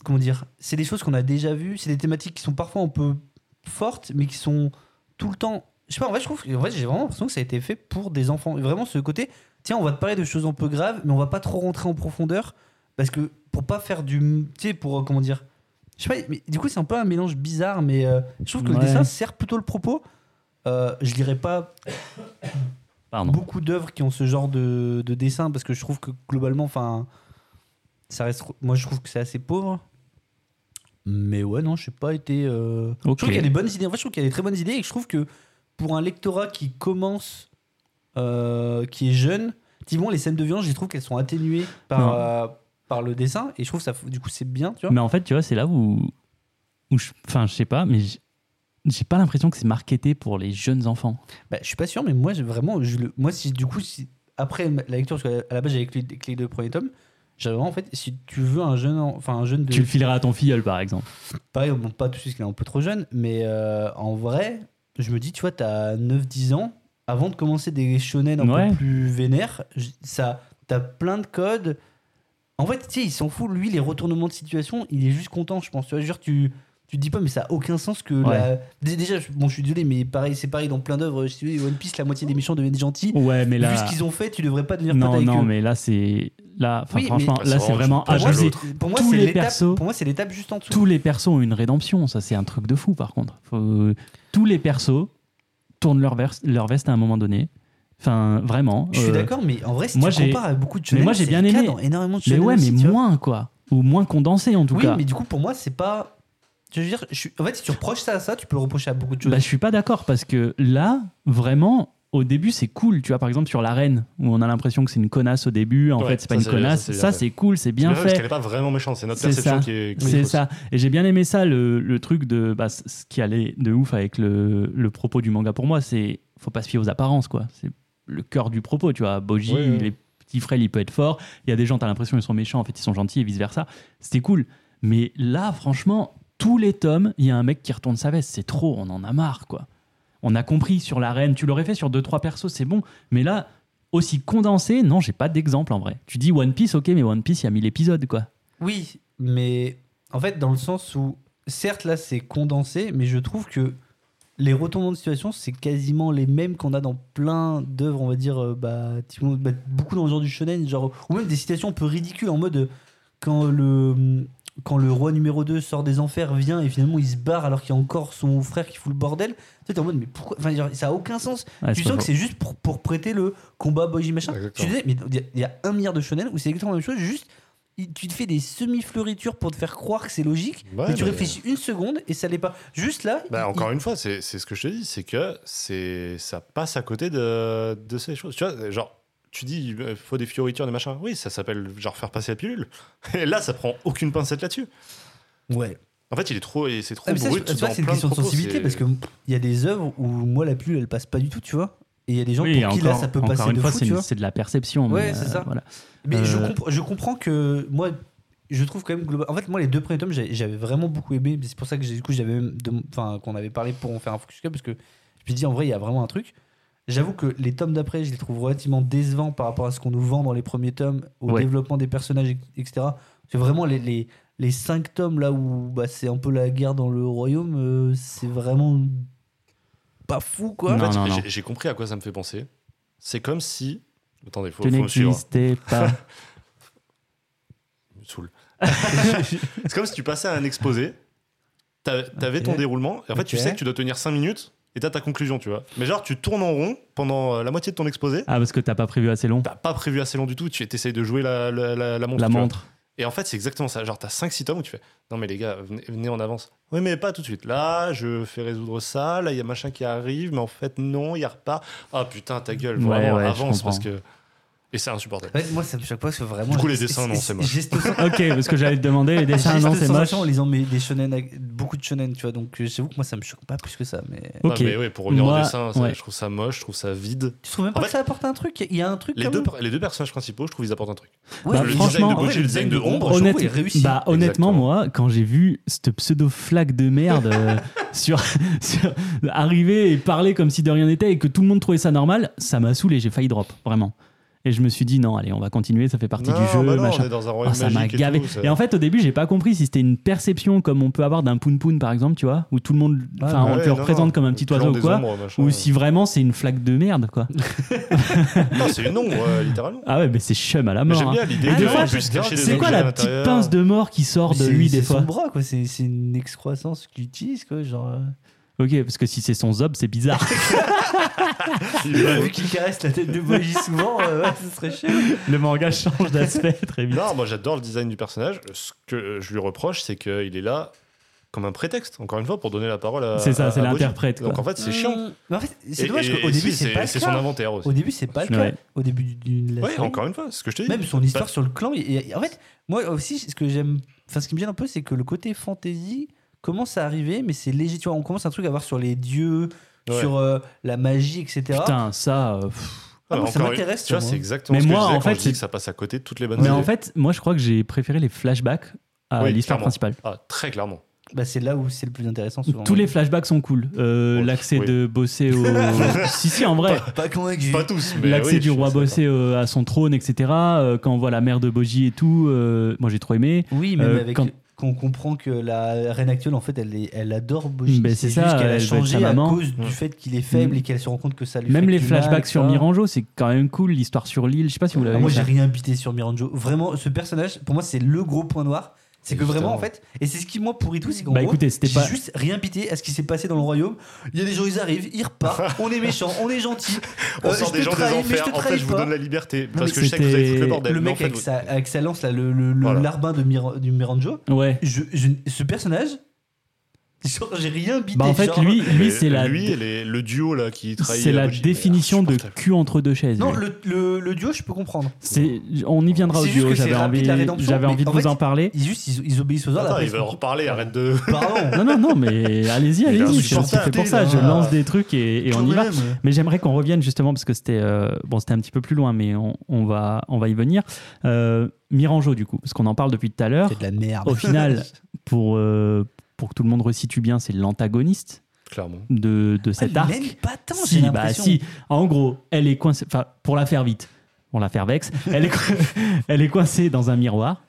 comment dire C'est des choses qu'on a déjà vues, c'est des thématiques qui sont parfois un peu fortes, mais qui sont tout le temps. Je sais pas, en fait, je trouve en fait, j'ai vraiment l'impression que ça a été fait pour des enfants. Et vraiment, ce côté, tiens, on va te parler de choses un peu graves, mais on va pas trop rentrer en profondeur parce que pour pas faire du. Tu sais, pour. euh, Comment dire je sais pas, mais du coup, c'est un peu un mélange bizarre, mais euh, je trouve que Ouais. le dessin sert plutôt le propos. Euh, je lirai pas Pardon. beaucoup d'œuvres qui ont ce genre de, de dessin parce que je trouve que globalement, enfin, ça reste. Moi, je trouve que c'est assez pauvre. Mais ouais, non, je n'ai pas été. euh, Je trouve qu'il y a des bonnes idées. En fait, je trouve qu'il y a des très bonnes idées et je trouve que pour un lectorat qui commence, euh, qui est jeune, typiquement les scènes de violence, je trouve qu'elles sont atténuées par, euh, par le dessin et je trouve que ça, du coup, c'est bien, tu vois. Mais en fait, tu vois, c'est là où. où je... Enfin, je sais pas, mais j'ai pas l'impression que c'est marketé pour les jeunes enfants. Bah, je suis pas sûr, mais moi, vraiment, je le, moi, si du coup, si, après la lecture, parce qu'à la base, j'avais que les deux premiers tomes, j'avais vraiment, en fait, si tu veux un jeune, en- enfin, un jeune de. Tu le fileras à ton filleul, par exemple. Pareil, bon, pas tout de suite, qu'il est un peu trop jeune, mais euh, en vrai, je me dis, tu vois, t'as 9-10 ans, avant de commencer des shonen un Ouais. peu plus vénères, ça, t'as plein de codes. En fait, tu sais, il s'en fout, lui, les retournements de situation, il est juste content, je pense. Tu vois, genre, tu. Tu te dis pas, mais ça a aucun sens que Ouais. la. Dé- Déjà, bon, je suis désolé, mais pareil, c'est pareil dans plein d'œuvres. Je suis désolé, One Piece, la moitié des méchants deviennent gentils. Ouais, mais là. Vu ce qu'ils ont fait, tu devrais pas devenir pote Non, avec non, eux. mais là, c'est. Là, enfin, Oui, franchement, mais- là, C'est vraiment- pour moi, abusé. Pour moi, Tous c'est les l'étape. persos- Pour moi, c'est l'étape juste en dessous. Tous les persos ont une rédemption. Ça, c'est un truc de fou, par contre. Faut- Tous les persos tournent leur, vers- leur veste à un moment donné. Enfin, vraiment. Je suis euh, d'accord, mais en vrai, si moi, tu j'ai- compares à beaucoup de mais shonen, moi, j'ai bien aimé. dans énormément de Mais ouais, mais moins, quoi. Ou moins condensé, en tout oui, cas. mais du coup, pour moi, c'est pas. Je veux dire, je suis- en fait, si tu reproches ça à ça, tu peux le reprocher à beaucoup de choses. Bah, je suis pas d'accord parce que là, vraiment, au début, c'est cool. Tu vois, par exemple, sur la reine, où on a l'impression que c'est une connasse au début. En Ouais, fait, c'est pas une connasse. ça, c'est fait. cool, c'est bien C'est Parce fait. qu'elle est pas vraiment méchante, c'est notre perception ça. qui est. C'est ça. Et j'ai bien aimé ça, le, le truc de. Bah, ce qui allait de ouf avec le, le propos du manga pour moi, c'est. Faut pas se fier aux apparences, quoi. C'est le cœur du propos, tu vois. Boji, Ouais, ouais. il est petit il peut être fort. Il y a des gens, t'as l'impression qu'ils sont méchants, en fait, ils sont gentils et vice versa. C'était cool. Mais là, franchement, tous les tomes, il y a un mec qui retourne sa veste. C'est trop, on en a marre, quoi. On a compris sur la reine. Tu l'aurais fait sur deux, trois persos, c'est bon. Mais là, aussi condensé, non, j'ai pas d'exemple en vrai. Tu dis One Piece, ok, mais One Piece, il y a 1000 épisodes, quoi. Oui, mais en fait, dans le sens où, certes, là, c'est condensé, mais je trouve que les retournements de situation, c'est quasiment les mêmes qu'on a dans plein d'œuvres, on va dire, euh, bah, bah, beaucoup dans le genre du shonen, genre, ou même des situations un peu ridicules, en mode euh, quand le, quand le roi numéro 2 sort des enfers, vient et finalement il se barre alors qu'il y a encore son frère qui fout le bordel. Tu sais, t'es en mode, mais pourquoi Enfin, genre, ça a aucun sens. Ouais, tu sens que c'est juste pour, pour prêter le combat Boji machin. Tu disais, mais il y a- un milliard de shonen où c'est exactement la même chose, juste tu te fais des semi-fleuritures pour te faire croire que c'est logique, Ouais, mais tu mais- réfléchis une seconde et ça l'est pas. Juste là, Bah, il- encore une fois, c'est c'est ce que je te dis, c'est que c'est ça passe à côté de, de ces choses. Tu vois, genre, tu dis, il faut des fioritures, des machins. Oui, ça s'appelle genre faire passer la pilule. Et là, ça prend aucune pincette là-dessus. ouais. En fait, il est trop, et c'est trop Ah, mais ça, brut. je- tu vois, dans c'est une question de propos, sensibilité parce que il y a des œuvres où moi la pilule elle passe pas du tout, tu vois. Et il y a des gens Oui, pour qui là ça peut passer une de fois, fou, c'est tu une- vois. c'est de la perception. Ouais, mais, c'est euh, ça. Voilà. Mais je, Euh, je comprends que moi, je trouve quand même global. En fait, moi, les deux premiers tomes, j'avais vraiment beaucoup aimé. C'est pour ça que j'ai- du coup, j'avais enfin, qu'on avait parlé pour en faire un focus club parce que je me suis dit en vrai, il y a vraiment un truc. J'avoue que les tomes d'après, je les trouve relativement décevants par rapport à ce qu'on nous vend dans les premiers tomes, au Ouais. développement des personnages, etc. C'est vraiment les, les, les cinq tomes là où bah, c'est un peu la guerre dans le royaume, euh, c'est vraiment pas fou quoi. Non, En fait, j'ai- compris à quoi ça me fait penser. C'est comme si. Attendez, faut, Tu faut me suivre. pas. Il me saoule. c'est comme si tu passais à un exposé, t'a- t'avais ton déroulement, et en fait, tu sais que tu dois tenir 5 minutes, et t'as ta conclusion, tu vois. Mais genre, tu tournes en rond pendant euh, la moitié de ton exposé, Ah, parce que t'as pas prévu assez long. t'as pas prévu assez long du tout, tu essayes de jouer la, la, la- la montre. La montre. Et en fait, c'est exactement ça. Genre, t'as 5-6 tomes où tu fais Non, mais les gars, venez, venez en avance. Oui, mais pas tout de suite. Là, je fais résoudre ça. Là, il y a machin qui arrive, mais en fait, non, il repart. Ah putain, ta gueule, vraiment, ouais, avance parce que. Et c'est insupportable. En fait, moi, ça me choque pas parce que vraiment. Du coup, les dessins, non, c'est moche. Ok, parce que j'allais te demander, les dessins, non, c'est moche. en lisant mes- des shonen, beaucoup de shonen, tu vois. Donc, euh, j'avoue que moi, ça me choque pas plus que ça. Mais Ok. Mais oui, pour revenir Moi, au dessin, ça, ouais. je trouve ça moche, je trouve ça vide. tu trouves même En pas fait, que ça apporte un truc? Il y a un truc Les deux, les deux personnages principaux, je trouve ils apportent un truc. Ouais, Bah, le franchement, design de vrai, le design de Ombre, Ombre, je trouve, Honnête- il est réussi. Bah, honnêtement, Exactement. moi, quand j'ai vu cette pseudo-flaque de merde euh, sur, sur- arriver et parler comme si de rien n'était et que tout le monde trouvait ça normal, ça m'a saoulé, j'ai failli drop, vraiment. Et je me suis dit, non, allez, on va continuer, ça fait partie Non, du jeu, bah non, machin. on est dans un Oh, ça m'a et gavé. tout, ça- Et en fait, au début, j'ai pas compris si c'était une perception comme on peut avoir d'un poun poun par exemple, tu vois, où tout le monde, enfin, on Ouais, te le non, représente non. comme un petit oiseau ou quoi, ombres, machin. ou si vraiment c'est une flaque de merde, quoi. Non, c'est une ombre, ouais, littéralement. Ah ouais, mais c'est chum à la mort. J'aime hein. bien l'idée des C'est quoi la petite pince de mort qui sort de C'est- lui des c'est fois son bras, quoi. C'est c'est une excroissance qu'il utilise, quoi. Genre. Ok, parce que si c'est son zob, c'est bizarre. Vu qu'il caresse la tête de Boji souvent, euh, ouais, ce serait chiant. le manga change d'aspect très vite. Non, moi j'adore le design du personnage. Ce que je lui reproche, c'est qu'il est là comme un prétexte, encore une fois, pour donner la parole à. C'est ça, c'est l'interprète. Donc en fait, c'est chiant. Mmh. Mais en fait, c'est dommage qu'au début, si, c'est pas C'est son inventaire aussi. Au début, c'est pas le Ouais. cas. Au début du- série. encore une fois, c'est ce que je te dis. Même son histoire Bah, sur le clan. et- et- en fait, moi aussi, ce que j'aime, enfin, ce qui me gêne un peu, c'est que le côté fantasy commence à arriver, mais c'est léger. Tu vois, on commence un truc à voir sur les dieux, Ouais. sur euh, la magie, etc. Putain, ça. euh. Ah, moi, mais ça m'intéresse, Tu vois, tu vois. c'est exactement Mais ce que moi, je disais en quand fait, je dis que ça passe à côté de toutes les bonnes Mais idées. en fait, moi, je crois que j'ai préféré les flashbacks à Oui, l'histoire principale. Ah, très clairement. Bah, c'est là où c'est le plus intéressant. Souvent. Tous les flashbacks sont cool. Euh, Oh, L'accès oui. de bosser au. si, si, en vrai. Pas, pas convaincu. Pas tous, mais. L'accès oui, du roi bossé euh, à son trône, etc. euh, quand on voit la mère de Boji et tout, euh, moi j'ai trop aimé. Oui, même Euh, avec quand- qu'on comprend que la reine actuelle, en fait, elle, est- elle adore Boji. Ben, c'est ça, juste qu'elle elle a changé à maman. cause du Mm. fait qu'il est faible Mm. et qu'elle se rend compte que ça lui Même fait les du mal, flashbacks sur. Miranjo, c'est quand même cool. L'histoire sur l'île, je sais pas si vous l'avez Ah, moi, vu. j'ai rien bité sur Miranjo. Vraiment, ce personnage, pour moi, c'est le gros point noir. C'est que vraiment, en fait, et c'est ce qui, moi, pourrit tout, c'est qu'en Bah gros, j'ai pas. juste rien bité à ce qui s'est passé dans le royaume. Il y a des gens, ils arrivent, ils repartent, on est méchants, on est gentils. On Euh, sort des gens des trahis, mais je enfers. En fait, je vous donne la liberté. Parce que je sais que vous avez foutu le bordel. Le en mec fait, avec vous- sa, avec sa lance, là, le, le, larbin de Mir- du Miranjo, Ouais. je, je- ce personnage, Genre, j'ai rien bité. Bah, en fait, genre- lui, lui c'est la, lui et les- le duo là qui trahit c'est la définition de cul entre deux chaises. Non, le, le, le duo, je peux comprendre. C'est, on y viendra au duo. J'avais envie, la rédemption, j'avais mais envie de en vous fait, en parler. Ils juste, ils, ils obéissent aux ordres. Attends, ils va en reparler, arrête de. Pardon. Non, non, non, mais allez-y, allez-y. C'est c'est insupportable. fait pour ça. Je lance des trucs et, et on y va. Mais j'aimerais qu'on revienne justement parce que c'était euh, bon, c'était un petit peu plus loin, mais on, on va on va y venir. Euh, Miranjo du coup, parce qu'on en parle depuis tout à l'heure. C'est de la merde. Au final, pour euh, pour que tout le monde resitue bien, c'est l'antagoniste Clairement. de, de cet Ah, arc. Même pas tant, si, j'ai bah si. En gros, elle est coincée. Enfin, pour la faire vite, pour la faire vexe, elle est elle est coincée dans un miroir.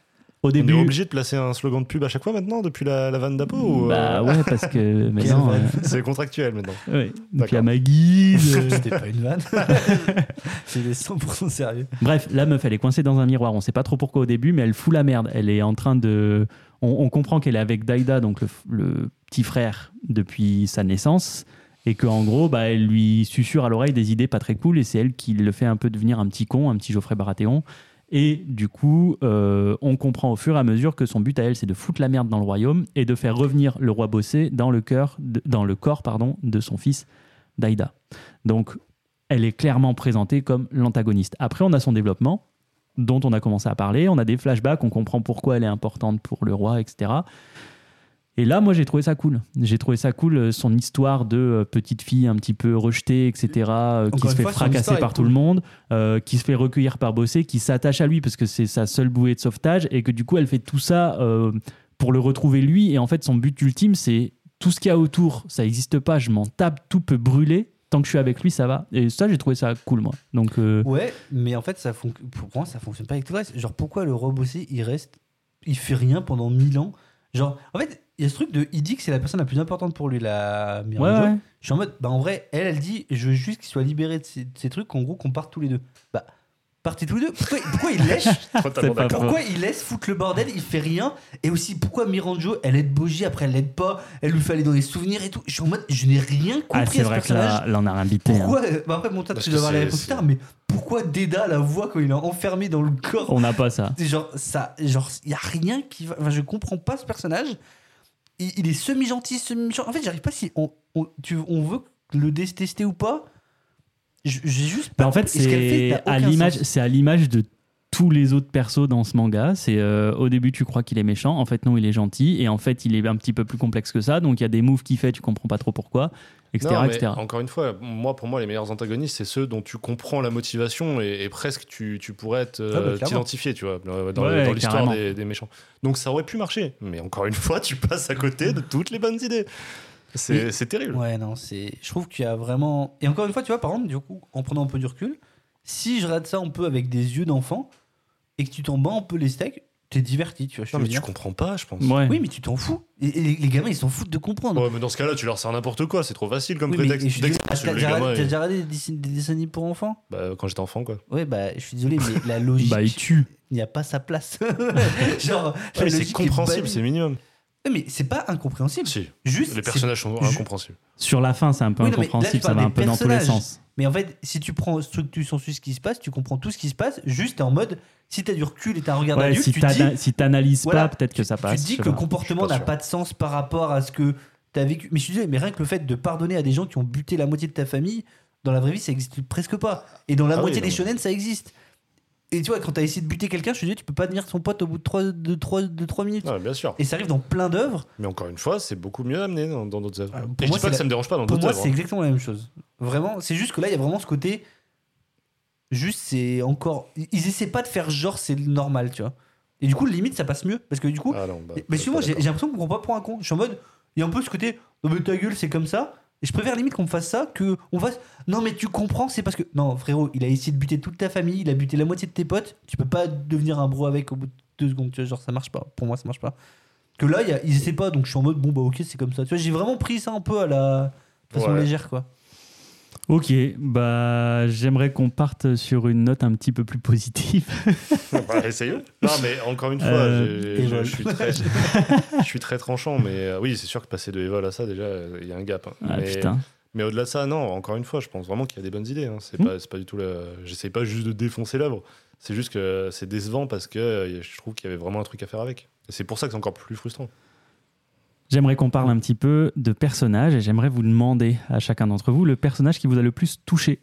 Au On début. est obligé de placer un slogan de pub à chaque fois maintenant depuis la, la vanne d'Apo ou, Bah euh, ouais, parce que maintenant. vanne. C'est contractuel maintenant. euh, ouais. Depuis à ma guise. euh, C'était pas une vanne. C'était 100% sérieux. Bref, la meuf, elle est coincée dans un miroir. On sait pas trop pourquoi au début, mais elle fout la merde. Elle est en train de. On, on comprend qu'elle est avec Daida, donc le petit frère, depuis sa naissance. Et qu'en gros, bah, elle lui susurre à l'oreille des idées pas très cool. Et c'est elle qui le fait un peu devenir un petit con, un petit Geoffrey Baratheon. Et du coup, euh, on comprend au fur et à mesure que son but à elle, c'est de foutre la merde dans le royaume et de faire revenir le roi bossé dans le, dans le corps pardon, de son fils Daida. Donc, elle est clairement présentée comme l'antagoniste. Après, on a son développement, dont on a commencé à parler. On a des flashbacks, on comprend pourquoi elle est importante pour le roi, etc. Et là, moi, j'ai trouvé ça cool. J'ai trouvé ça cool, euh, son histoire de euh, petite fille un petit peu rejetée, etc., euh, qui se fait fois, fracasser par tout le monde, euh, qui se fait recueillir par Bossé, qui s'attache à lui parce que c'est sa seule bouée de sauvetage, et que du coup, elle fait tout ça euh, pour le retrouver lui. Et en fait, son but ultime, c'est tout ce qu'il y a autour, ça n'existe pas, je m'en tape, tout peut brûler. Tant que je suis avec lui, ça va. Et ça, j'ai trouvé ça cool, moi. Donc, euh, Ouais, mais en fait, ça pour moi, ça fonctionne pas avec tout le reste. Genre, pourquoi le roi bossé, il reste, il fait rien pendant 1000 ans Genre, en fait, il y a ce truc de. Il dit que c'est la personne la plus importante pour lui, la ouais, ouais. Je suis en mode, bah en vrai, elle, elle dit, je veux juste qu'il soit libéré de ces, de ces trucs, qu'en gros, qu'on parte tous les deux. Bah, partez tous les deux. Pourquoi, pourquoi il lèche Totalement. Pourquoi il laisse foutre le bordel, il fait rien Et aussi, pourquoi Miranjo, elle aide Boji, après elle l'aide pas, elle lui fait aller dans les souvenirs et tout. Je suis en mode, je n'ai rien compris Ah, c'est ce vrai que là, là, on a bité. hein. Pourquoi bah Après, toi, Parce tu dois voir la c'est- réponse plus tard, mais pourquoi Deda la voit quand il est enfermé dans le corps On n'a pas ça. C'est Genre, ça, genre, il y a rien qui va. Enfin, je comprends pas ce personnage. Il, il est semi-gentil, semi-méchant. En fait, j'arrive pas si on, on, tu, on veut le détester ou pas. J'ai juste Bah, en fait, c'est à l'image, sens. c'est à l'image de tous les autres persos dans ce manga. C'est euh, au début tu crois qu'il est méchant, en fait non il est gentil, et en fait il est un petit peu plus complexe que ça. Donc il y a des moves qu'il fait, tu comprends pas trop pourquoi, etc., Non, mais etc. Encore une fois, moi, pour moi, les meilleurs antagonistes, c'est ceux dont tu comprends la motivation et, et presque tu, tu pourrais Ah bah, clairement. t'identifier, tu vois, dans, dans- Ouais, dans l'histoire des méchants. Donc ça aurait pu marcher, mais encore une fois, tu passes à côté de toutes les bonnes idées. C'est terrible. Ouais, non, c'est. Je trouve qu'il y a vraiment. Et encore une fois, tu vois, par exemple, du coup, en prenant un peu du recul, si je rate ça un peu avec des yeux d'enfant et que tu t'en bats un peu les steaks, t'es diverti, tu vois. je Non, mais tu comprends pas, je pense. Ouais. Oui, mais tu t'en fous. Et, et les, les gamins, ils s'en foutent de comprendre. Ouais, mais dans ce cas-là, tu leur sers n'importe quoi, c'est trop facile comme Oui, prétexte. et je suis Dès que- désolé, parce que T'as les déjà, regardé des, dessins- des dessins animés pour enfants bah, quand j'étais enfant, quoi. Ouais, bah, je suis désolé, mais la logique, Bah il tue. il n'y a pas sa place. Genre, la Ouais, c'est compréhensible, c'est minimum. Mais c'est pas incompréhensible. Si, Juste, les personnages sont incompréhensibles. Sur la fin c'est un peu Oui, non, mais là, incompréhensible, ça va un peu dans tous les sens. Mais en fait, si tu prends structure sensu ce qui se passe, tu comprends tout ce qui se passe. Juste, t'es en mode, si t'as du recul et t'as un regard Ouais, si tu dis, si t'analyses voilà, pas, peut-être que ça passe. tu dis que le comportement n'a pas de sens par rapport à ce que t'as vécu. Mais je suis désolé, mais rien que le fait de pardonner à des gens qui ont buté la moitié de ta famille, dans la vraie vie, ça existe presque pas. Et dans la Ah moitié oui, des shonen, ça existe. Et tu vois, quand t'as essayé de buter quelqu'un, je suis désolé, tu peux pas devenir son pote au bout de 3, de trois, de trois minutes. Ouais, bien sûr. Et ça arrive dans plein d'œuvres. Mais encore une fois, c'est beaucoup mieux amené dans dans d'autres œuvres. Ah, pour Et je moi, dis c'est pas que la- ça me dérange pas dans Pour d'autres moi, œuvres. c'est hein. exactement la même chose. Vraiment, c'est juste que là, il y a vraiment ce côté. Juste, c'est encore. Ils essaient pas de faire genre c'est normal, tu vois. Et du coup, limite, ça passe mieux. Parce que du coup, Ah non, bah, mais pas souvent, j'ai d'accord. l'impression qu'on prend pas pour un con. Je suis en mode, il y a un peu ce côté, non mais ta gueule, c'est comme ça. Et je préfère limite qu'on me fasse ça que on fasse, non mais tu comprends, c'est parce que. Non, frérot, il a essayé de buter toute ta famille, il a buté la moitié de tes potes. Tu peux pas devenir un bro avec au bout de deux secondes, tu vois. Genre, ça marche pas. Pour moi, ça marche pas. Que là, il y a- ils essaient pas, donc je suis en mode, bon bah ok, c'est comme ça. Tu vois, j'ai vraiment pris ça un peu à la façon Ouais. légère, quoi. Ok, bah j'aimerais qu'on parte sur une note un petit peu plus positive. Bah, essayons. Non, mais encore une fois, Euh, je, suis très, je suis très tranchant. Mais euh, oui, c'est sûr que passer de Evol à ça, déjà, il y a un gap. hein. Ah mais putain. mais au-delà de ça, non, encore une fois, je pense vraiment qu'il y a des bonnes idées. hein. C'est Hmm. pas, du tout. J'essaie pas juste de défoncer l'œuvre. C'est juste que c'est décevant parce que euh, je trouve qu'il y avait vraiment un truc à faire avec. Et c'est pour ça que c'est encore plus frustrant. J'aimerais qu'on parle un petit peu de personnages et j'aimerais vous demander à chacun d'entre vous le personnage qui vous a le plus touché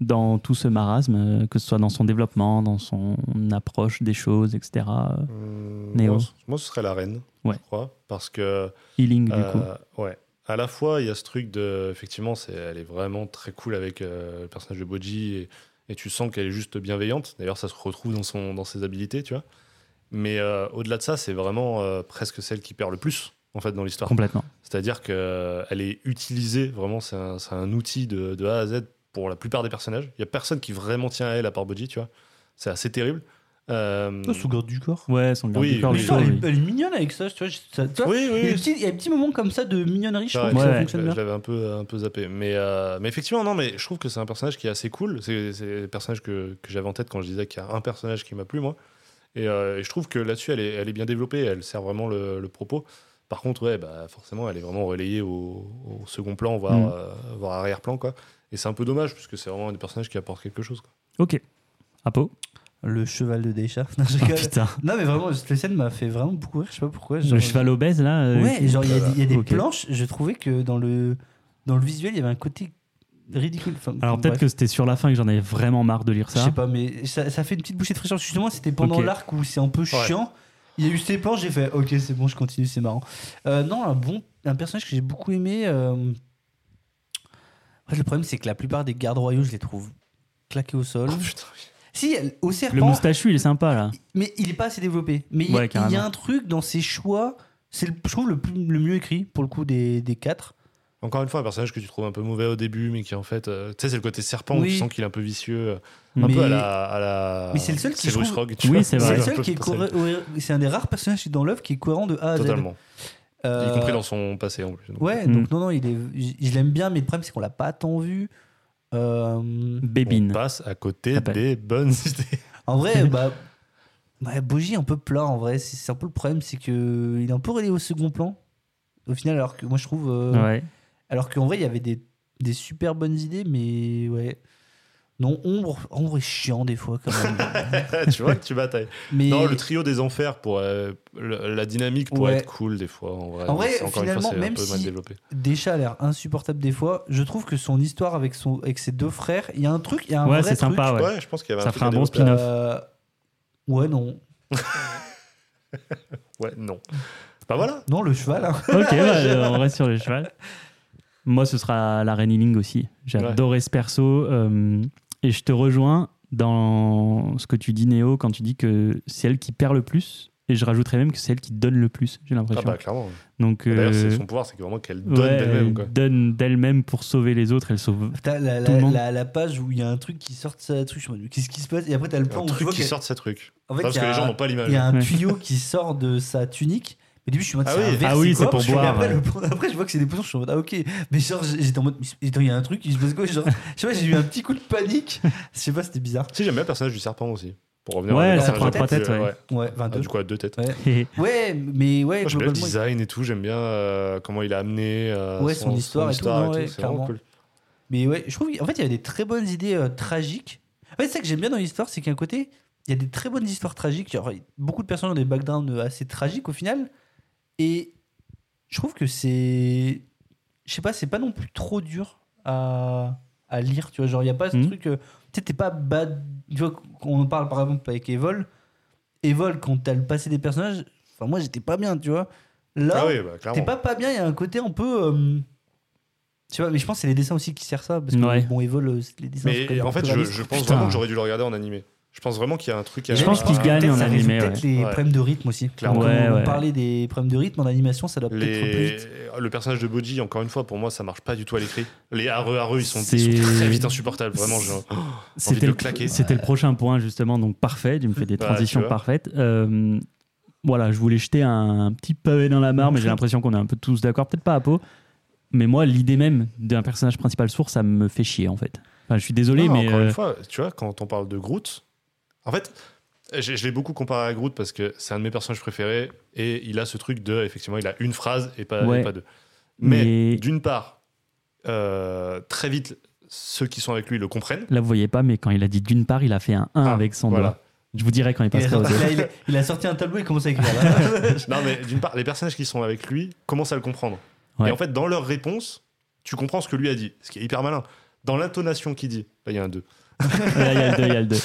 dans tout ce marasme, euh, que ce soit dans son développement, dans son approche des choses, etc. euh, Hum, Néo. Moi, moi, ce serait la reine, Ouais. je crois. Parce que, Healing, du euh, coup. ouais. À la fois, il y a ce truc de. Effectivement, c'est, elle est vraiment très cool avec euh, le personnage de Boji et, et tu sens qu'elle est juste bienveillante. D'ailleurs, ça se retrouve dans, son, dans ses habilités, tu vois. Mais euh, au-delà de ça, c'est vraiment presque celle qui perd le plus, en fait, dans l'histoire. Complètement. C'est-à-dire qu'elle est utilisée, vraiment, c'est un, c'est un outil de, de A à Z pour la plupart des personnages. Il n'y a personne qui vraiment tient à elle à part Boji, tu vois. C'est assez terrible. Euh, Oh, sous garde du corps. Ouais, son garde Oui, du corps, oui, elle, est- elle est mignonne avec ça, tu vois. je- ça- tu vois, oui, oui, Il y, a des oui. petits, il y a des petits moments comme ça de mignonnerie, je Ouais, trouve que ouais, ça ouais, fonctionne je bien. l'avais un peu, un peu zappé. Mais, euh, mais effectivement, non, mais je trouve que c'est un personnage qui est assez cool. C'est c'est le personnage que, que j'avais en tête quand je disais qu'il y a un personnage qui m'a plu, moi. Et, euh, et je trouve que là-dessus, elle est, elle est bien développée, elle sert vraiment le, le propos. Par contre, ouais, bah, forcément, elle est vraiment relayée au, au second plan, voire, Mm. euh, voire arrière-plan. quoi. Et c'est un peu dommage, puisque c'est vraiment un des personnages qui apporte quelque chose. Quoi. Ok. Apo? Le cheval de Deisha. Non, je Oh, rigole. putain. Non, mais vraiment, cette scène m'a fait vraiment beaucoup rire. Je sais pas pourquoi. genre- Le cheval obèse, là euh, Ouais, genre, il y a, des- il y a des Ok. planches. Je trouvais que dans le, dans le visuel, il y avait un côté ridicule. Enfin, Alors peut-être que c'était sur la fin que j'en avais vraiment marre de lire Je ça. sais pas, mais ça, ça fait une petite bouchée de fraîcheur. Justement, c'était pendant l'arc où c'est un peu chiant. Il y a eu ces planches, j'ai fait ok, c'est bon, je continue, c'est marrant. Euh, non, un bon, un personnage que j'ai beaucoup aimé. euh, en fait, le problème, c'est que la plupart des gardes royaux, je les trouve claqués au sol. Oh, si, au Le serpent, moustachu, il est sympa, là. mais il est pas assez développé. Mais il y a- Ouais, il y, a carrément. un truc dans ses choix. C'est le- je trouve le, plus, le mieux écrit pour le coup des, des quatre. Encore une fois, un personnage que tu trouves un peu mauvais au début, mais qui en fait. euh, tu sais, c'est le côté serpent où tu sens qu'il est un peu vicieux. euh, Un Mais- peu à la. À la Mais c'est le seul qui, je trouve- Rogue, tu Oui, vois. c'est C'est vrai. le seul qui est ouais, C'est un des rares personnages dans l'œuvre qui est cohérent de A à Z. Totalement. Euh, Y compris dans son passé en plus. donc. Ouais, Mm. donc non, non, il est, je je l'aime bien, mais le problème c'est qu'on l'a pas tant vu. Euh, On Bébine. passe à côté des bonnes idées. en vrai, bah, bah, Boji est un peu plat en vrai. C'est c'est un peu le problème, c'est que il est un peu relayé au second plan. Au final, alors que moi je trouve, euh, Ouais. Alors qu'en vrai il y avait des, des super bonnes idées, mais ouais. Non, ombre, ombre est chiant des fois quand même. tu vois que tu batailles. mais Non, le trio des enfers, pour, euh, le- la dynamique pourrait Ouais. être cool des fois. En vrai, En vrai, une finalement, fois, un même peu mal si- a l'air insupportable des fois. Je trouve que son histoire avec, son, avec ses deux frères, il y a un truc, il y a un Ouais, vrai c'est truc. sympa, ouais. Ouais, je pense qu'il y avait Ça un ferait un bon spin-off. Euh, Ouais, non. Ouais, non. Bah voilà. Non, le cheval. hein. Ok, bah, on reste sur le cheval. Moi, ce sera la reine Healing aussi. J'ai Ouais. adoré ce perso. euh, et je te rejoins dans ce que tu dis, Néo, quand tu dis que c'est elle qui perd le plus. Et je rajouterais même que c'est elle qui donne le plus, j'ai Ah l'impression. bah clairement. Donc, D'ailleurs, euh, c'est son pouvoir, c'est que vraiment qu'elle donne ouais, d'elle-même. quoi. donne d'elle-même pour sauver les autres. Elle sauve. Putain, la, Tout le monde. la- la page où il y a un truc qui sort de sa truc, qu'est-ce qui se passe? Et après, t'as le plan Un où tu truc vois qui sort de sa truc. en fait, Parce il y que a les gens un- n'ont pas il l'image. y a un tuyau qui sort de sa tunique. Au début, je suis en mode, Ah oui. un verre, Ah oui, quoi c'est pour boire, Après, ouais. le- après, je vois que c'est des potions, je suis en mode, ah ok. Mais genre, j'étais en mode, il y a un truc, il se passe quoi Genre, Je sais pas, j'ai eu un petit coup de panique. Je sais pas, c'était bizarre. Si, j'aime bien le personnage du serpent aussi. Pour revenir Ouais, personnage prend trois têtes, ouais. Ouais, 22. Ah, du coup, à deux têtes. Ouais. Ouais, mais ouais, Moi, j'aime bien le design et tout, j'aime bien euh, comment il a amené euh, Ouais, son histoire et tout, ouais, c'est vraiment clairement. cool. Mais ouais, je trouve qu'en fait, il y a des très bonnes idées euh, tragiques. En fait, c'est ça que j'aime bien dans l'histoire, c'est qu'à un côté, il y a des très bonnes histoires tragiques. Genre, beaucoup de personnes ont des backgrounds euh, assez tragiques au final. Et je trouve que c'est. Je sais pas, c'est pas non plus trop dur à, à lire. Tu vois, genre, il n'y a pas ce Mhm. truc. euh, tu sais, t'es pas bad. Tu vois, on en parle par exemple avec Evol. Evol, quand t'as le passé des personnages, enfin, moi, j'étais pas bien, tu vois. Là, Ah oui, bah, T'es pas pas bien, il y a un côté un peu. euh, Tu vois, mais je pense que c'est les dessins aussi qui servent ça. Parce que Ouais. bon, Evol, euh, c'est- les dessins. sont quand Mais même en fait, je, pense Putain. vraiment que j'aurais dû le regarder en animé. Je pense vraiment qu'il y a un truc à Je pense qu'il que gagne peut-être en animé, Peut-être ouais. les Ouais. problèmes de rythme aussi. Clairement. Ouais, on ouais. parlait des problèmes de rythme en animation, ça doit peut-être plus Les... vite. Le personnage de Boji, encore une fois, pour moi, ça marche pas du tout à l'écrit. Les areux areux, ils sont, C'est- ils sont très vite insupportables. Vraiment, j'ai envie de C'était le claquer. c'était le prochain point, justement. Donc, parfait. Tu me fais des Ouais, transitions parfaites. Euh, voilà, je voulais jeter un, petit pavé dans la mare, mais j'ai l'impression qu'on est un peu tous d'accord. Peut-être pas à peau. Mais moi, l'idée même d'un personnage principal sourd, ça me fait chier, en fait. Enfin, je suis désolé, Non, mais. encore euh, une fois, tu vois, quand on parle de Groot, en fait, je, je l'ai beaucoup comparé à Groot parce que c'est un de mes personnages préférés et il a ce truc de, effectivement, il a une phrase et pas, et Ouais. pas deux. Mais, Mais- d'une part, euh, très vite, ceux qui sont avec lui le comprennent. Là, vous voyez pas, mais quand il a dit d'une part, il a fait un 1 Ah, avec son voilà. doigt. Je vous dirai quand il Il a, passera deux. là, il, a, il a sorti un tableau et commence à écrire. Non, mais d'une part, les personnages qui sont avec lui commencent à le comprendre. Ouais. Et en fait, dans leur réponse, tu comprends ce que lui a dit, ce qui est hyper malin. Dans l'intonation qu'il dit, là, il y a un 2. Là, il y a le 2, il y a le 2.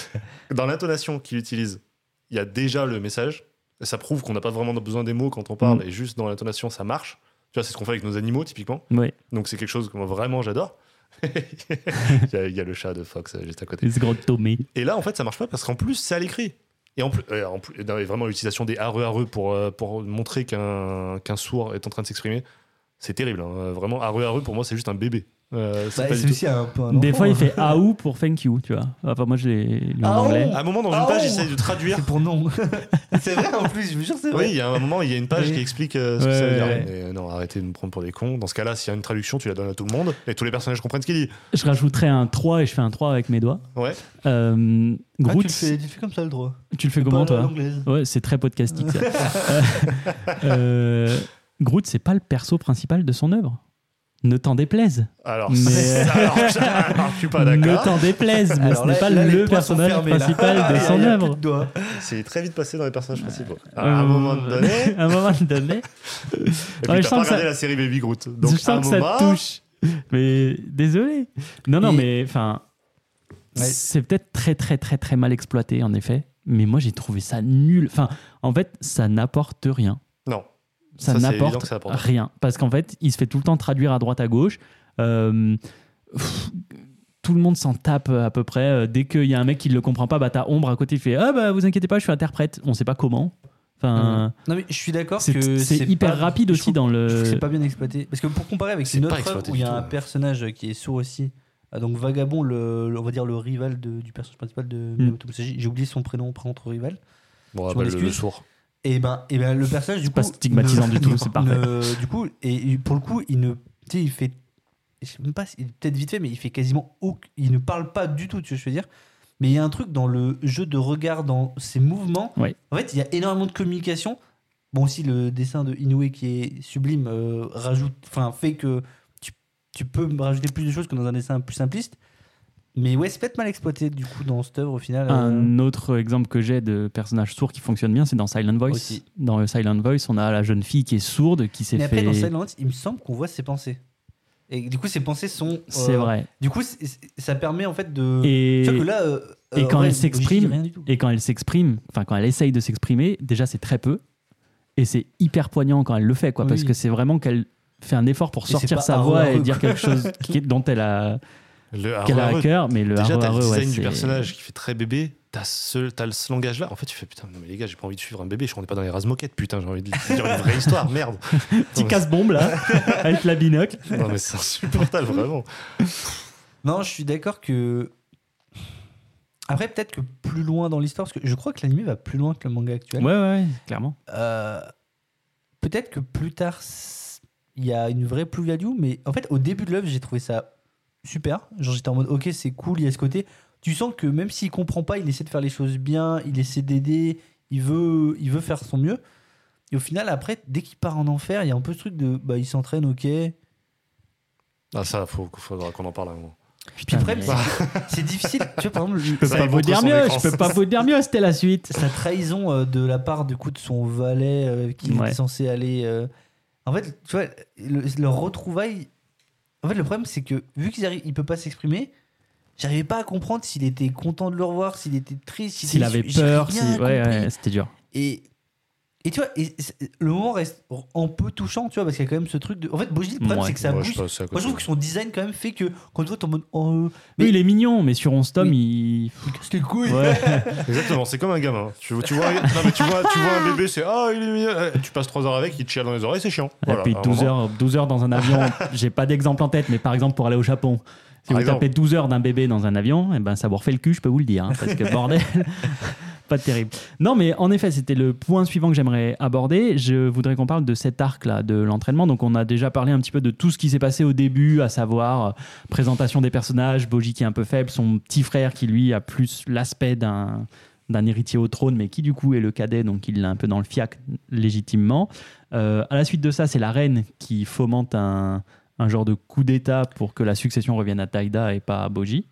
Dans l'intonation qu'il utilise, il y a déjà le message. Ça prouve qu'on n'a pas vraiment besoin des mots quand on parle, Mm. et juste dans l'intonation, ça marche. Tu vois, c'est ce qu'on fait avec nos animaux, typiquement. Donc, c'est quelque chose que moi, vraiment, j'adore. il, y a, il y a le chat de Fox euh, juste à côté. Et là, en fait, ça marche pas parce qu'en plus, c'est à l'écrit. Et en plus, euh, en plus non, mais vraiment, l'utilisation des RE, pour, euh, pour montrer qu'un qu'un sourd est en train de s'exprimer, c'est terrible. hein. Vraiment, RE, pour moi, c'est juste un bébé. Euh, c'est Bah, c'est aussi un peu un Des fois, il hein. fait AOU pour thank you, tu vois. Enfin, moi, je l'ai lu en AOU. anglais. À un moment, dans une Ah, page, oh j'essaie de traduire. C'est pour non. c'est vrai en plus, je vous jure, c'est Oui, vrai. il y a un moment, il y a une page Oui. qui explique euh, ce que ça veut dire. ouais. Mais euh, non, arrêtez de nous prendre pour des cons. Dans ce cas-là, s'il y a une traduction, tu la donnes à tout le monde et tous les personnages comprennent ce qu'il dit. Je rajouterai un 3 et je fais un 3 avec mes doigts. Ouais. Euh, Ah, Groot, tu, le fais, tu le fais comme ça le droit. tu le fais comment, toi. Ouais, c'est très podcastique, ça. Groot, c'est pas le perso principal de son œuvre. Ne t'en déplaise. Alors, Mais- alors, je, alors, je suis pas ne d'accord. t'en déplaise, mais Alors ce n'est là- pas là, le personnage fermés, là. principal y de son œuvre. C'est très vite passé dans les personnages principaux. À Euh, un moment donné. à un moment donné. Et puis, je pas sens que regardé ça- la série Baby Groot. Donc, je à sens un que ça moment, touche. Mais désolé. Non, non, Et- mais enfin, Ouais. c'est peut-être très, très, très, très mal exploité, en effet. Mais moi, j'ai trouvé ça nul. Enfin, en fait, ça n'apporte rien. Ça, Ça, n'apporte rien. Parce qu'en fait, il se fait tout le temps traduire à droite, à gauche. Euh, pff, tout le monde s'en tape à peu près. Euh, Dès qu'il y a un mec qui ne le comprend pas, bah, t'as Ombre à côté, il fait Ah, bah, vous inquiétez pas, je suis interprète. On sait pas comment. Enfin, Non mais je suis d'accord c'est que c'est hyper pas- rapide aussi trouve- dans le. c'est pas bien exploité. Parce que pour comparer avec une autre œuvre où il y a un personnage qui est sourd aussi, ah, donc Vagabond, le, le- on va dire le rival de- du personnage principal de Musashi, j'ai oublié son prénom, prénom entre rival. Bon, après, le, le sourd. Et ben, et ben le personnage du coup. pas stigmatisant ne- du tout, c'est parfait. ne- du coup, et pour le coup, il ne. Tu sais, il fait. Je sais même pas, il peut-être vite fait, mais il fait quasiment. aucun- Il ne parle pas du tout, tu vois ce que je veux dire. Mais il y a un truc dans le jeu de regard, dans ses mouvements. En fait, il y a énormément de communication. Bon, aussi, le dessin de Inoue qui est sublime euh, rajoute, enfin, fait que tu, tu peux rajouter plus de choses que dans un dessin plus simpliste. Mais ouais, c'est peut-être mal exploité du coup dans cette œuvre au final. euh, Un autre exemple que j'ai de personnage sourd qui fonctionne bien, c'est dans Silent Voice. Aussi. Dans le Silent Voice, on a la jeune fille qui est sourde, qui s'est Mais après, fait. dans Silent Hill, il me semble qu'on voit ses pensées. Et du coup, ses pensées sont. C'est euh, vrai. Du coup, c'est- c'est- ça permet en fait de. Et, Tu vois que là. euh, et euh, quand elle s'exprime, et quand elle s'exprime, enfin quand elle essaye de s'exprimer, déjà c'est très peu, et c'est hyper poignant quand elle le fait, quoi, parce que c'est vraiment qu'elle fait un effort pour c'est sortir sa voix et dire quelque chose qui- dont elle a, qu'elle a à cœur, mais le Déjà, t'as le ouais, design du personnage qui fait très bébé. T'as ce, t'as le- ce langage-là. En fait, tu fais putain, non mais les gars, j'ai pas envie de suivre un bébé. Je suis pas dans les rases-moquettes, putain. J'ai envie de dire une vraie histoire, merde. Petit casse-bombe là, avec la binocle. Non mais c'est insupportable, vraiment. Non, je suis d'accord que. Après, peut-être que plus loin dans l'histoire, parce que je crois que l'anime va plus loin que le manga actuel. Ouais, ouais, ouais, clairement. Euh, peut-être que plus tard, il y a une vraie plus-value, mais en fait, au début de l'œuvre, j'ai trouvé ça super. Genre, j'étais en mode, ok, c'est cool, il y a ce côté. Tu sens que même s'il comprend pas, il essaie de faire les choses bien, il essaie d'aider, il veut, il veut faire son mieux. Et au final, après, dès qu'il part en enfer, il y a un peu ce truc de, bah, il s'entraîne, ok. Ah ça, faut, faudra qu'on en parle un moment. Puis après, mais- c'est- difficile. Tu vois, par exemple, Je peux pas vous dire mieux, je peux pas vous dire mieux, c'était la suite. sa trahison euh, de la part du coup de son valet euh, qui Ouais. était censé aller. euh, En fait, tu vois, le, leur retrouvaille. En fait, le problème, c'est que vu qu'il il peut pas s'exprimer. J'arrivais pas à comprendre s'il était content de le revoir, s'il était triste, S'il était avait peur, rien si... ouais, compris. ouais, c'était dur. Et, et tu vois, et le moment reste un peu touchant, tu vois, parce qu'il y a quand même ce truc de. En fait, Boji, le problème, Ouais. c'est que ça Ouais, bouge. Moi, je trouve que son design, quand même, fait que quand tu vois, en mode. Oh, Mais il est mignon, mais sur 11 tomes, il. casse les couilles. Ouais. Exactement, c'est comme un gamin. Tu, tu, vois, non, mais tu, vois, tu vois un bébé, c'est ah, il est mignon. Euh, Tu passes 3 heures avec, il te chiale dans les oreilles, c'est chiant. Et Voilà, puis à un 12 moment. heures, 12 heures dans un avion, j'ai pas d'exemple en tête, mais par exemple pour aller au Japon, si Par vous exemple. tapez 12 heures d'un bébé dans un avion, et ben ça vous refait le cul, je peux vous le dire, hein, parce que bordel, pas terrible. Non, mais en effet, c'était le point suivant que j'aimerais aborder. Je voudrais qu'on parle de cet arc-là, de l'entraînement. Donc on a déjà parlé un petit peu de tout ce qui s'est passé au début, à savoir euh, présentation des personnages, Boji qui est un peu faible, son petit frère qui lui a plus l'aspect d'un d'un héritier au trône, mais qui du coup est le cadet, donc il l'a un peu dans le fiac légitimement. Euh, à la suite de ça, c'est la reine qui fomente un, un genre de coup d'État pour que la succession revienne à Taïda et pas à Boji.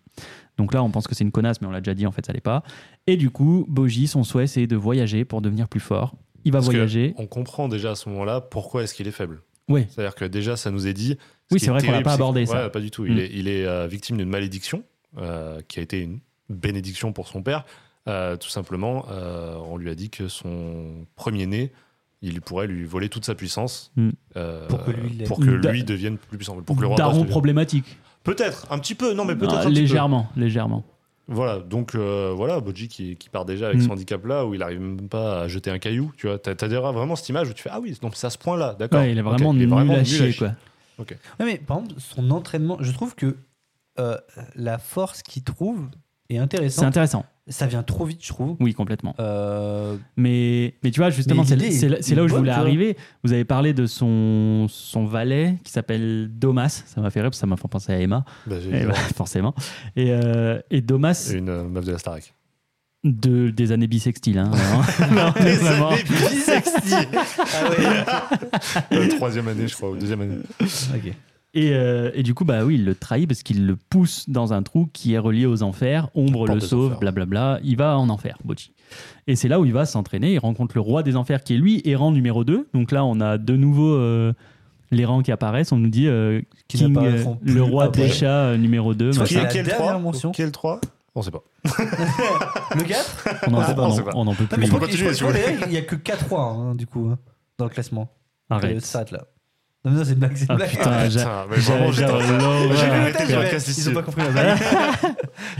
Donc là, on pense que c'est une connasse, mais on l'a déjà dit, en fait, ça l'est pas. Et du coup, Boji, son souhait, c'est de voyager pour devenir plus fort. Il va Parce voyager. On comprend déjà à ce moment-là pourquoi est-ce qu'il est faible. Oui. C'est-à-dire que déjà, ça nous est dit. ce Oui, c'est est vrai qu'on l'a pas abordé, ça. Ouais, pas du tout. Mm. Il est, il est euh, victime d'une malédiction euh, qui a été une bénédiction pour son père. Euh, tout simplement, euh, on lui a dit que son premier-né, il pourrait lui voler toute sa puissance Mm. euh, Pour que lui l'ait. pour que Da- lui devienne plus puissant. Pour que le roi Daron devienne- problématique. Peut-être, un petit peu. Non, mais peut-être Ah, un petit peu. légèrement, légèrement. Voilà, donc euh, voilà, Boji qui, qui part déjà avec Mm. ce handicap-là, où il arrive même pas à jeter un caillou, tu vois. T'as as vraiment cette image où tu fais, ah oui, donc c'est à ce point-là, d'accord. Ouais, il est vraiment il est nul vraiment à nul chier, quoi. Ouais, mais par exemple, son entraînement, je trouve que euh, la force qu'il trouve est C'est intéressante. intéressant. Ça vient trop vite, je trouve. Oui, complètement. Euh, Mais, mais tu vois, justement, c'est là, est c'est là où je voulais arriver. Vous avez parlé de son, son valet qui s'appelle Domas. Ça m'a fait rire parce que ça m'a fait penser à Emma, Bah, j'ai Et bah, forcément. Et, euh, et Domas, C'est une euh, meuf de la Starac. de, des années bissextiles. Hein. Non, mais vraiment. ah ouais. Euh, troisième année, je crois, ou deuxième année. Ok. Et, euh, et du coup, bah oui, il le trahit parce qu'il le pousse dans un trou qui est relié aux enfers. Ombre le sauve, blablabla. Il va en enfer, Bochi. Et c'est là où il va s'entraîner. Il rencontre le roi des enfers qui est lui, errant numéro 2. Donc là, on a de nouveau euh, les rangs qui apparaissent. On nous dit euh, Qui King, euh, le roi après. des chats euh, numéro 2. Je crois Qui est quel dernière 3 mention. Quel 3 On sait pas. Le 4 On n'en Ah, sait pas, on n'en peut Non, mais plus. il n'y a que 4-3 hein, du coup, hein, dans le classement. Arrête. ça s'arrête là. Non, mais non, c'est une blague. C'est une Ah, blague. putain, mais vraiment, j'ai- j'étais en j'ai- train- l'horreur. J'ai J'ai vu le podcast Ils ont pas compris la blague.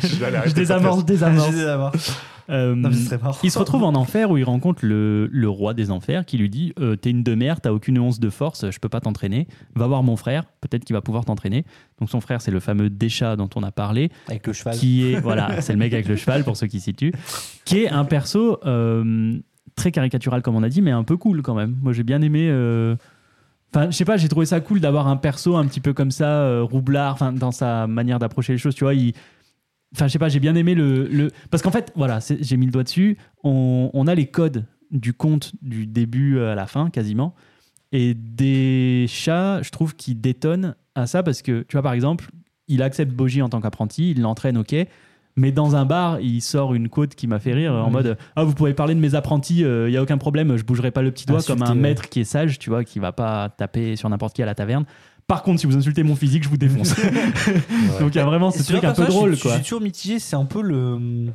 Je vais aller Je le désamorce, désamorce. J'ai. Euh, Non, mais ce serait marrant. il se retrouve en enfer où il rencontre le, le roi des enfers qui lui dit euh, T'es une demeure, t'as aucune once de force, je peux pas t'entraîner. Va voir mon frère, peut-être qu'il va pouvoir t'entraîner. Donc son frère, c'est le fameux Descha dont on a parlé, Avec le cheval. qui est voilà, c'est le mec avec le cheval pour ceux qui situent, qui est un perso euh, très caricatural comme on a dit, mais un peu cool quand même. Moi j'ai bien aimé. euh, Enfin, je sais pas, j'ai trouvé ça cool d'avoir un perso un petit peu comme ça, euh, roublard, enfin, dans sa manière d'approcher les choses. Tu vois, il. Enfin, je sais pas, j'ai bien aimé le. le... Parce qu'en fait, voilà, j'ai mis le doigt dessus. On, on a les codes du conte du début à la fin, quasiment. Et des chats, je trouve, qui détonnent à ça parce que, tu vois, par exemple, il accepte Boji en tant qu'apprenti, il l'entraîne, ok. Mais dans un bar, il sort une quote qui m'a fait rire en Oui. mode Ah, vous pouvez parler de mes apprentis, il y a aucun problème, je bougerai pas le petit doigt comme un ouais. maître qui est sage, tu vois, qui va pas taper sur n'importe qui à la taverne. Par contre, si vous insultez mon physique, je vous défonce. Donc il y a vraiment ce truc un peu drôle, je suis- quoi. Je suis toujours mitigé, c'est un peu le.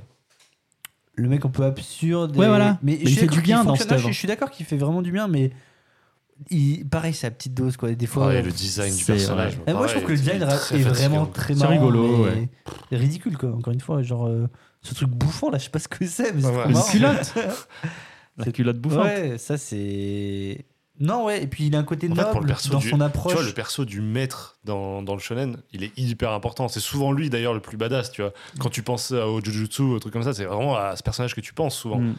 Le mec un peu absurde. Ouais, et- voilà. Mais, Mais je il fait du bien dans cette je-. Je suis d'accord qu'il fait vraiment du bien, mais. Il, pareil, c'est à petite dose, quoi. Des fois. Ouais, le design du C'est personnage. Mais moi, je trouve que le design très est vraiment très C'est marrant. rigolo, mais Ridicule, quoi. Encore une fois, genre. euh, ce truc bouffant, là, je sais pas ce que c'est, mais c'est Ouais, ouais. Une culotte La culotte bouffante. Ouais, ça, c'est. Non, ouais, et puis il a un côté En fait, noble pour le perso dans du- son Tu approche. vois, le perso du maître dans, dans le shonen, il est hyper important. C'est souvent lui d'ailleurs le plus badass, tu vois. Quand tu penses au Jujutsu, au truc comme ça, c'est vraiment à ce personnage que tu penses souvent. Mm.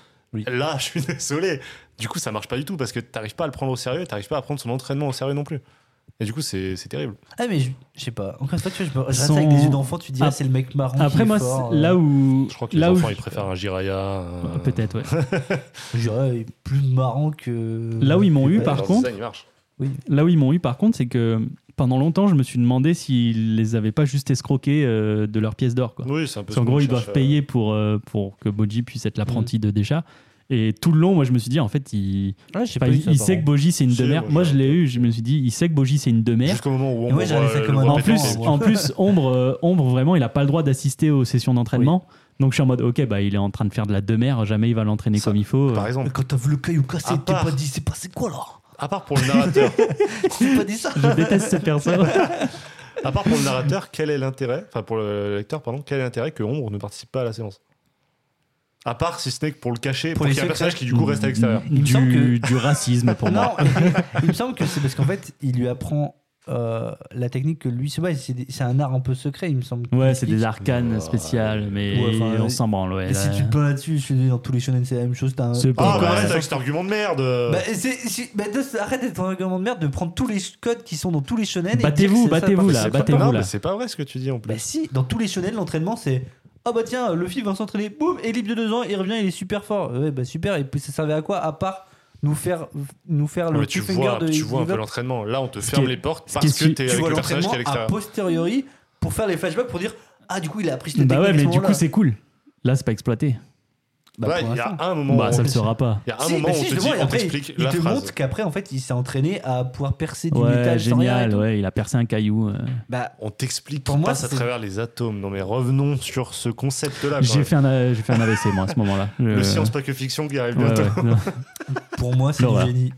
Là, je suis désolé. Du coup, ça marche pas du tout parce que t'arrives pas à le prendre au sérieux, t'arrives pas à prendre son entraînement au sérieux non plus. Et du coup, c'est c'est terrible. Ah, mais je, je sais pas. Encore une fois, tu vois, je, me- je reste Son- avec des yeux d'enfant, tu dis, ah, Ah, c'est le mec marrant. Après, qui est moi, fort, euh. là où. Je crois que les là où enfants, je- ils préfèrent un Jiraya. Peut-être, ouais. Il est plus marrant que. Là où ils m'ont eu, Ouais, par Leur contre- il marche. Là où ils m'ont eu, par contre, c'est que pendant longtemps, je me suis demandé s'ils les avaient pas juste escroqués euh, de leurs pièces d'or. quoi. Oui, c'est un peu Parce qu'en gros, ils doivent euh, payer pour, euh, pour que Boji puisse être l'apprenti de Desha. Et tout le long, moi, je me suis dit, en fait, il, Ouais, pas eu il, ça, il par sait que. Boji, c'est une demeure. moi, Moi, je l'ai eu, je me suis dit, il sait que Boji, c'est une demeure. Jusqu'au moment où comme un roi En péter, plus, en plus Ombre, euh, Ombre, vraiment, il a pas le droit d'assister aux sessions d'entraînement. Donc, je suis en mode, ok, bah, il est en train de faire de la demeure, jamais il va l'entraîner comme il faut. Par Mais exemple, quand t'as vu le caillou cassé, t'es pas dit, c'est passé quoi là? à part pour le narrateur, T'es pas dit ça? Je déteste ce perso. à part pour le narrateur, quel est l'intérêt, enfin pour le lecteur, pardon, quel est l'intérêt que Ombre ne participe pas à la séance? À part si ce n'est que pour le cacher, pour, les qu'il y ait un personnage qui du coup reste à l'extérieur. Il me du, semble que- du racisme pour moi. Non, il me semble que c'est parce qu'en fait, il lui apprend euh, la technique que lui, c'est un art un peu secret, il me semble. Ouais, c'est des arcanes spéciales, mais Ouais, enfin, on s'en branle. Ouais, Et si là. tu te là-dessus, je dans tous les shonen, c'est la même chose. Un... Ah, bah Ouais. arrête avec cet argument de merde Bah, bah, de- arrête d'être un argument de merde de prendre tous les codes qui sont dans tous les shonen. et Battez-vous, battez-vous, là, c'est pas- battez-vous. Là. c'est pas vrai ce que tu dis en plus. Bah si, dans tous les shonen, l'entraînement c'est ah bah tiens, Luffy va s'entraîner, boum, et libre de deux ans, il revient, il est super fort. Ouais, bah super, et puis ça servait à quoi à part nous faire nous faire le tu vois, de tu vois un peu l'entraînement. Là, on te Ce ferme est- les portes ce parce que t'es tu avec vois le personnage qui est à l'entraînement a l'extérieur. posteriori pour faire les flashbacks pour dire Ah, du coup, il a appris cette Bah ouais, mais du coup, c'est cool. Là, c'est pas exploité. Bah, Ouais, il y a un moment Bah, où ça on- le sera pas. il y a un Si, moment bah où si, on te dit, on après, t'explique il la te phrase. montre qu'après, en fait, il s'est entraîné à pouvoir percer du Ouais, métal sans rien et génial. Ouais, il a percé un caillou. euh. Bah, On t'explique Pour moi, passe à travers les atomes. Non mais revenons sur ce concept-là. J'ai fait, un, j'ai fait un AVC, moi, à ce moment-là. Le science pas que fiction qui arrive bientôt. pour moi, c'est du génie.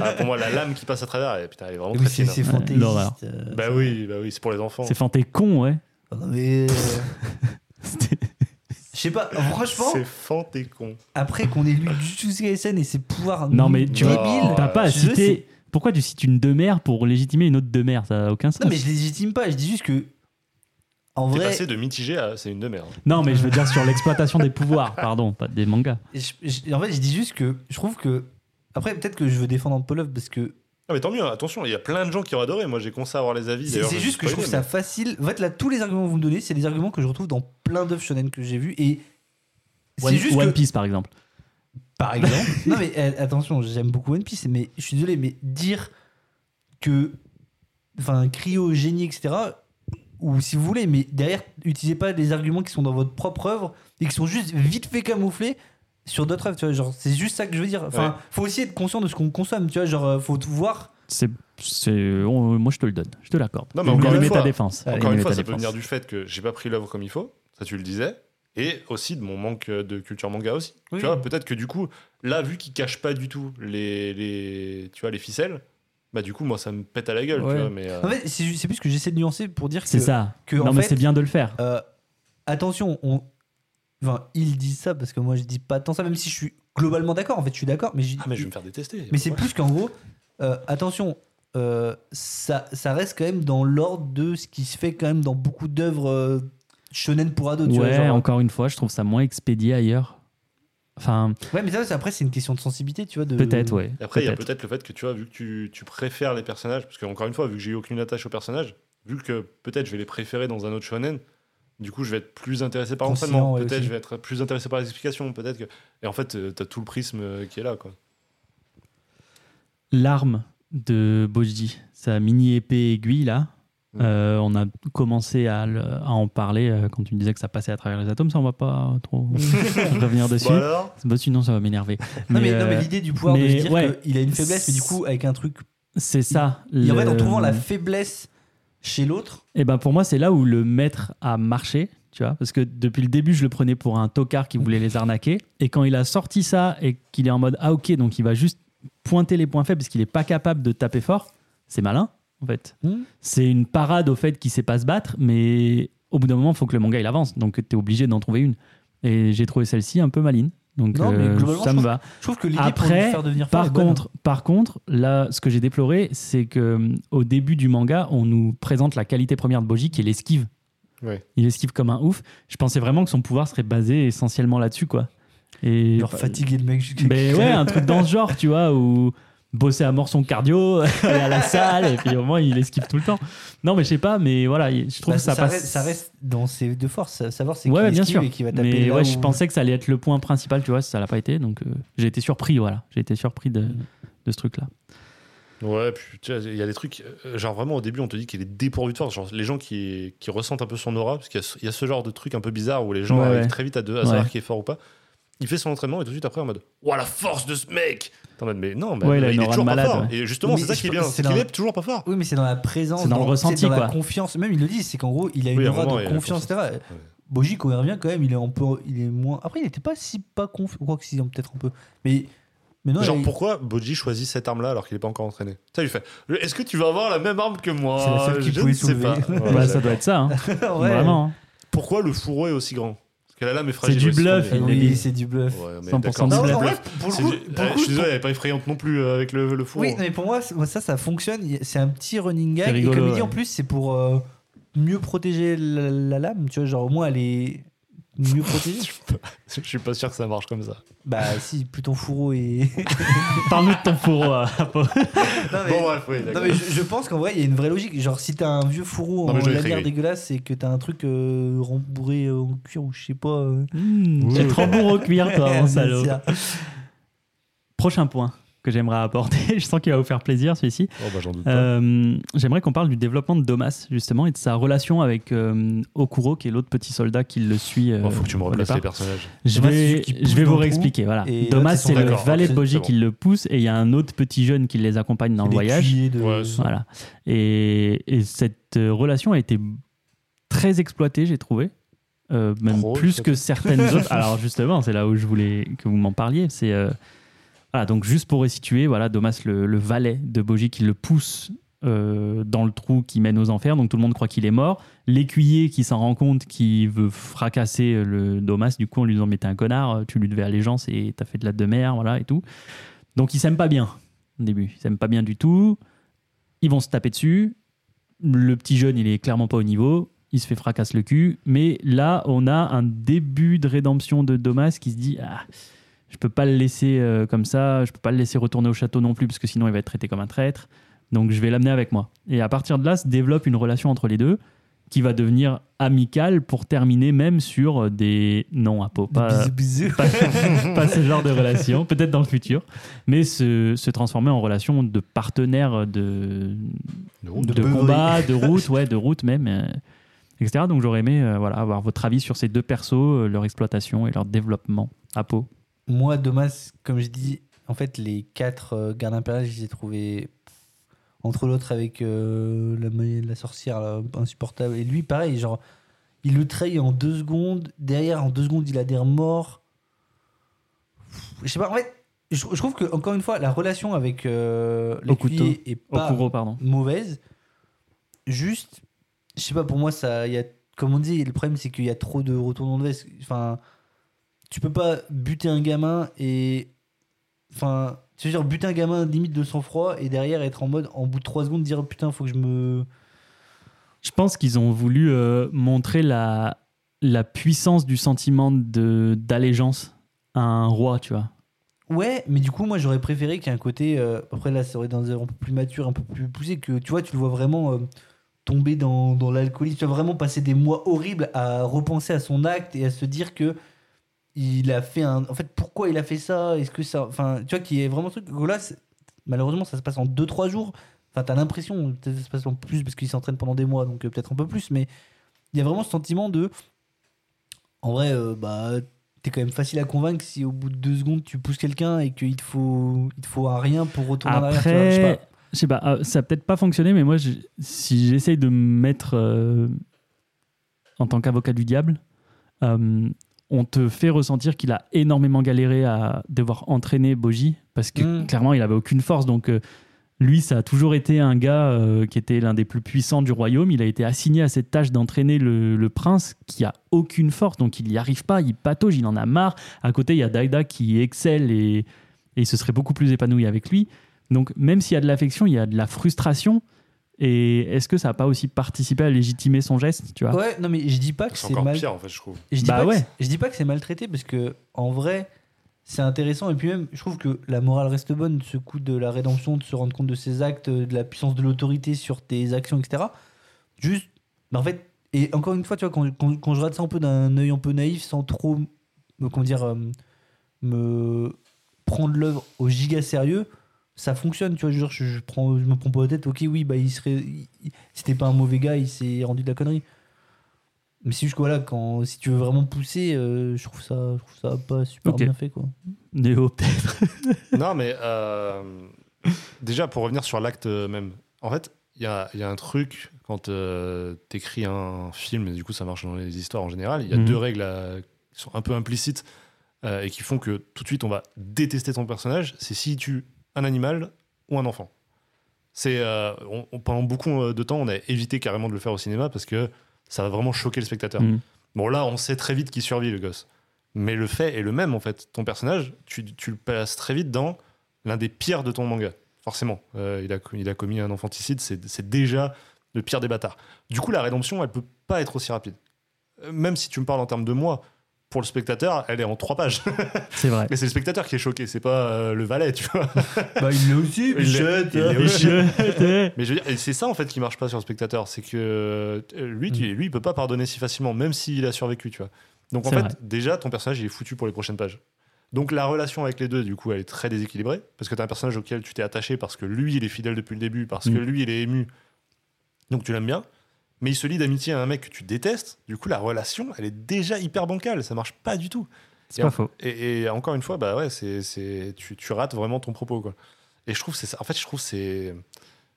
Ah, pour moi, la lame qui passe à travers, elle, putain, elle est vraiment Oui, très c'est hein. fantaisiste. euh, Bah oui, bah oui, c'est pour les enfants. C'est fanté con, ouais. non, mais, euh, sais pas, franchement, C'est fan et con. après qu'on ait lu Jujutsu Kaisen et ses pouvoirs Non, mais tu vois, T'as pas à je sais- citer. Pourquoi tu cites une demeure pour légitimer une autre demeure Ça n'a aucun sens. Non, mais je légitime pas, je dis juste que. En T'es vrai, passé de mitigé à c'est une de merde. Non, mais je veux dire sur l'exploitation des pouvoirs, pardon, pas des mangas. je- je- en fait, je dis juste que je trouve que. Après, peut-être que je veux défendre un peu l'œuvre parce que Ah mais tant mieux, attention, il y a plein de gens qui ont adoré. Moi j'ai commencé à avoir les avis. c'est d'ailleurs, c'est je juste que je trouve ça facile. En fait, là, tous les arguments que vous me donnez, c'est des arguments que je retrouve dans plein d'œuvres shonen que j'ai vues et. One, C'est juste One que. Piece, par exemple. Par exemple. non, mais euh, attention, j'aime beaucoup One Piece, mais je suis désolé, mais dire que. Enfin, cryogénie, etc. Ou si vous voulez, mais derrière, utilisez pas des arguments qui sont dans votre propre œuvre et qui sont juste vite fait camouflés sur d'autres œuvres, tu vois. Genre, c'est juste ça que je veux dire. Enfin, Ouais. faut aussi être conscient de ce qu'on consomme, tu vois. Genre, euh, faut tout voir. C'est, c'est, on- moi, je te le donne, je te l'accorde. Non, mais encore une ta fois- défense. Encore met une fois, ça peut défense. venir du fait que j'ai pas pris l'œuvre comme il faut. Ça tu le disais. Et aussi de mon manque de culture manga aussi. Oui. Tu vois, peut-être que du coup, là, vu qu'il cache pas du tout les, les, tu vois, les ficelles, bah du coup, moi, ça me pète à la gueule. Ouais. Tu vois, mais, euh, En fait, c'est c'est plus que j'essaie de nuancer pour dire que. C'est ça. que, non, en mais fait, c'est bien de le faire. Euh, attention, on... enfin, ils disent ça parce que moi je dis pas tant ça, même si je suis globalement d'accord. En fait, je suis d'accord, mais, je- Ah, mais je vais me faire détester. mais c'est plus qu'en gros, euh, attention, euh, ça, ça reste quand même dans l'ordre de ce qui se fait quand même dans beaucoup d'œuvres euh, shonen pour ados. tu vois, Ouais, genre- encore une fois, je trouve ça moins expédié ailleurs. Enfin, ouais, mais ça, c'est- après, c'est une question de sensibilité, tu vois. De... peut-être, ouais. Et Après, il y a peut-être. peut-être le fait que tu vois, vu que tu, tu préfères les personnages, parce que encore une fois, vu que j'ai eu aucune attache aux personnages, vu que peut-être je vais les préférer dans un autre shonen, du coup, je vais être plus intéressé par l'entraînement. ouais, peut-être aussi. je vais être plus intéressé par les explications. Peut-être que. Et en fait, euh, t'as tout le prisme euh, qui est là, quoi. L'arme de Boji, sa mini épée aiguille là. Euh, on a commencé à, le- à en parler euh, quand tu me disais que ça passait à travers les atomes. Ça, on va pas trop revenir dessus. Bon alors Bah, sinon, ça va m'énerver. Non, mais, euh, l'idée du pouvoir de mais se dire ouais. qu'il a une faiblesse, mais du coup, avec un truc. c'est ça. Et en fait, en le- trouvant la faiblesse chez l'autre, Et ben pour moi, c'est là où le maître a marché, tu vois, parce que depuis le début, je le prenais pour un tocard qui voulait les arnaquer. Et quand il a sorti ça et qu'il est en mode ah ok, donc il va juste pointer les points faibles parce qu'il est pas capable de taper fort, c'est malin en fait. Hmm. C'est une parade au fait qu'il sait pas se battre, mais au bout d'un moment, il faut que le manga il avance, donc tu es obligé d'en trouver une. Et j'ai trouvé celle-ci un peu maline. Donc Non, mais euh, globalement, ça me va. je trouve que pour Après, devenir Par bonne. contre, par contre, là, ce que j'ai déploré, c'est que hum, au début du manga, on nous présente la qualité première de Boji, qui est l'esquive. Ouais. Il esquive comme un ouf. Je pensais vraiment que son pouvoir serait basé essentiellement là-dessus, quoi. Et genre fatiguer le mec jusqu'à Ben ouais, un truc dans ce genre, tu vois, où bosser à mort son cardio, aller à la salle, et puis au moins il esquive tout le temps. Non, mais je sais pas, mais voilà, je trouve Bah, que ça, passe. Reste, ça reste dans ses deux forces, sa- savoir c'est Ouais, qui bien sûr. et qui va taper Mais là ouais, où- je pensais que ça allait être le point principal, tu vois, ça l'a pas été, donc euh, j'ai été surpris, voilà. J'ai été surpris de, de ce truc-là. Ouais, puis tu vois, il y a des trucs. euh, Genre vraiment, au début, on te dit qu'il est dépourvu de force. Genre les gens qui, qui ressentent un peu son aura, parce qu'il y a ce- il y, a ce genre de truc un peu bizarre où les gens Ouais, arrivent ouais. très vite à, deux, à Ouais. savoir qui est fort ou pas. Il fait son entraînement et tout de suite après en mode Ouah, la force de ce mec mode, mais non, mais Ouais, il a une est aura de toujours malade, pas fort. ouais. Et justement, Mais c'est ça je qui est pense bien. que C'est c'est qu'il dans- est toujours pas fort. Oui, mais c'est dans la présence, C'est dans le ressenti, dans la quoi. confiance. Même ils le disent, c'est qu'en gros, il a une Oui, à un aura moment, de il a la confiance, etc. Boji, quand il revient, quand même, il est un peu, il est moins. Après, il était pas si pas confiant, quoi que si, peut-être un peu. Mais, mais non, Genre, il- pourquoi Boji choisit cette arme-là alors qu'il est pas encore entraîné? Ça lui fait Est-ce que tu vas avoir la même arme que moi C'est la seule qu'il Je pouvait ne sais soulever. pas. Ouais, Bah, ça doit être ça, hein. Ouais. vraiment. hein. Pourquoi le fourreau est aussi grand? Parce que la lame est fragile. du bluff, Oui, c'est du bluff. Ouais, mais 100% d'accord, du c'est Non, bluff. en vrai, pour le C'est coup, pour coup, Je suis désolé, elle est pas effrayante non plus euh, avec le, le fourreau. Oui, mais pour moi, ça, ça fonctionne. C'est un petit running C'est gag. rigolo, et comme il dit, ouais. en plus, c'est pour euh, mieux protéger la, la lame. Tu vois, genre, au moins, elle est mieux protégée. Je suis pas sûr que ça marche comme ça. bah, si, plus ton fourreau est. Parle-nous de ton fourreau. non, mais, Bon, bref, oui, non, mais je, je pense qu'en vrai, il y a une vraie logique. Genre, si t'as un vieux fourreau Non, en lanière dégueulasse et que t'as un truc euh, rembourré euh, en cuir ou je sais pas. euh, Mmh, Tu te rembourres au cuir, toi, mon salaud. c'est ça. Prochain point. Que j'aimerais apporter. Je sens qu'il va vous faire plaisir celui-ci. Oh, bah. Euh, j'aimerais qu'on parle du développement de Domas justement et de sa relation avec euh, Okuro, qui est l'autre petit soldat qui le suit. euh, Bon, faut que tu me au replaces les personnages. Je Domas, vais, je vous réexpliquer. Voilà. Domas, c'est le valet de Boji bon. qui le pousse et il y a un autre petit jeune qui les accompagne dans le voyage. de- Ouais, Voilà. Et, et cette euh, relation a été très exploitée, j'ai trouvé. Euh, même plus que certaines autres. Alors justement, c'est là où je voulais que vous m'en parliez. C'est euh, voilà, donc juste pour resituer, voilà, Domas le, le valet de Boji qui le pousse euh, dans le trou qui mène aux enfers. Donc tout le monde croit qu'il est mort. L'écuyer qui s'en rend compte, qui veut fracasser le Domas, du coup en lui disant mais t'es un connard, tu lui devais allégeance et t'as fait de la de mer, voilà et tout. Donc ils s'aiment pas bien au début. Ils s'aiment pas bien du tout. Ils vont se taper dessus. Le petit jeune, il est clairement pas au niveau. Il se fait fracasse le cul. Mais là, on a un début de rédemption de Domas qui se dit ah, je peux pas le laisser euh, comme ça. Je peux pas le laisser retourner au château non plus parce que sinon il va être traité comme un traître. Donc je vais l'amener avec moi. Et à partir de là, se développe une relation entre les deux qui va devenir amicale pour terminer même sur des non à peau. Pas, Bisous, bisous. pas, pas ce genre de relation, peut-être dans le futur, mais se, se transformer en relation de partenaire de, De de, De beuverie. combat, de route, ouais, de route même, euh, etc. Donc j'aurais aimé euh, voilà, avoir votre avis sur ces deux persos, leur exploitation et leur développement à peau. Moi, Domas, comme je dis, en fait, les quatre euh, gardes impériales, je les ai trouvés entre l'autre avec euh, la, sorcière là, insupportable. Et lui, pareil, genre, il le trahit en deux secondes. Derrière, en deux secondes, il a des remords. Pff, Je sais pas, en fait, je, je trouve que, encore une fois, la relation avec euh, l'écuyer est pas Okuro, pardon. mauvaise. Juste, je sais pas, pour moi, ça, il y a, comme on dit, le problème, c'est qu'il y a trop de retournements de veste. Enfin, tu peux pas buter un gamin et. Enfin, tu veux dire, buter un gamin limite de sang-froid et derrière être en mode, en bout de 3 secondes, dire putain, faut que je me. Je pense qu'ils ont voulu euh, montrer la, la puissance du sentiment d'allégeance à un roi, tu vois. Ouais, mais du coup, moi, j'aurais préféré qu'il y ait un côté. euh, après, là, ça aurait été dans un un peu plus mature, un peu plus poussé, que tu vois, tu le vois vraiment euh, tomber dans, dans l'alcoolisme. Tu vas vraiment passer des mois horribles à repenser à son acte et à se dire que. Il a fait un. En fait, pourquoi il a fait ça? Est-ce que ça. Enfin, tu vois, qu'il y ait vraiment truc. que Là, malheureusement, ça se passe en 2-3 jours. Enfin, t'as l'impression, peut-être ça se passe en plus parce qu'il s'entraîne pendant des mois, donc euh, peut-être un peu plus, mais il y a vraiment ce sentiment de. En vrai, euh, bah, t'es quand même facile à convaincre si au bout de deux secondes tu pousses quelqu'un et qu'il te faut, il te faut un rien pour retourner en arrière. je sais Après, pas. je sais pas, euh, ça a peut-être pas fonctionné, mais moi, si j'essaye de me mettre euh, en tant qu'avocat du diable, on te fait ressentir qu'il a énormément galéré à devoir entraîner Boji, parce que Mm. clairement, il avait aucune force. Donc, euh, lui, ça a toujours été un gars euh, qui était l'un des plus puissants du royaume. Il a été assigné à cette tâche d'entraîner le, le prince qui a aucune force, donc il n'y arrive pas, il patauge, il en a marre. À côté, il y a Daida qui excelle et, et il se serait beaucoup plus épanoui avec lui. Donc, même s'il y a de l'affection, il y a de la frustration. Et est-ce que ça n'a pas aussi participé à légitimer son geste, tu vois? Ouais, non, mais je dis pas que C'est mal. pire, en fait, je trouve. Je dis, Bah pas ouais. que c'est- je dis pas que c'est maltraité parce que en vrai, c'est intéressant. Et puis même, je trouve que la morale reste bonne. Ce coup de la rédemption, de se rendre compte de ses actes, de la puissance de l'autorité sur tes actions, etc. Juste, mais en fait, et encore une fois, tu vois, quand, quand, quand je regarde ça un peu d'un œil un peu naïf, sans trop, me, comment dire, euh, me prendre l'œuvre au giga sérieux, ça fonctionne. Tu vois, je, je, je prends, je me prends pas la tête. Ok, oui, bah il serait, c'était pas un mauvais gars, il s'est rendu de la connerie. Mais c'est juste que voilà, quand, si tu veux vraiment pousser, euh, je, trouve ça, je trouve ça pas super bien fait. Quoi. Néo, peut-être. non, mais euh, déjà, pour revenir sur l'acte même, en fait, il y a, il y a un truc quand tu t'écris un film, et du coup, ça marche dans les histoires en général. Il y a Mhm. deux règles euh, qui sont un peu implicites euh, et qui font que tout de suite, on va détester ton personnage. C'est s'il tue un animal ou un enfant. C'est euh, on- on- pendant beaucoup euh, de temps, on a évité carrément de le faire au cinéma parce que ça va vraiment choquer le spectateur. Mhm. Bon, là, on sait très vite qu'il survit, le gosse. Mais le fait est le même, en fait. Ton personnage, tu, tu le passes très vite dans l'un des pires de ton manga. Forcément. Euh, il, a, il a commis un infanticide, c'est déjà le pire des bâtards. Du coup, la rédemption, elle peut pas être aussi rapide. Même si tu me parles en termes de mois, pour le spectateur, elle est en trois pages. C'est vrai. Mais c'est le spectateur qui est choqué, c'est pas euh, le valet, tu vois. Bah, il l'est aussi, Bichette, il hein. l'est aussi. Je- Mais je veux dire, c'est ça en fait qui marche pas sur le spectateur, c'est que euh, lui, tu- lui, il peut pas pardonner si facilement, même s'il a survécu, tu vois. Donc en fait, vrai. déjà, ton personnage, il est foutu pour les prochaines pages. Donc la relation avec les deux, du coup, elle est très déséquilibrée, parce que tu as un personnage auquel tu t'es attaché, parce que lui, il est fidèle depuis le début, parce que Mm. lui, il est ému, donc tu l'aimes bien. Mais il se lie d'amitié à un mec que tu détestes, du coup, la relation, elle est déjà hyper bancale, ça marche pas du tout. C'est Et pas en- faux. Et, et encore une fois, bah ouais, c'est, tu, tu rates vraiment ton propos, quoi. Et je trouve, c'est ça. En fait, je trouve c'est,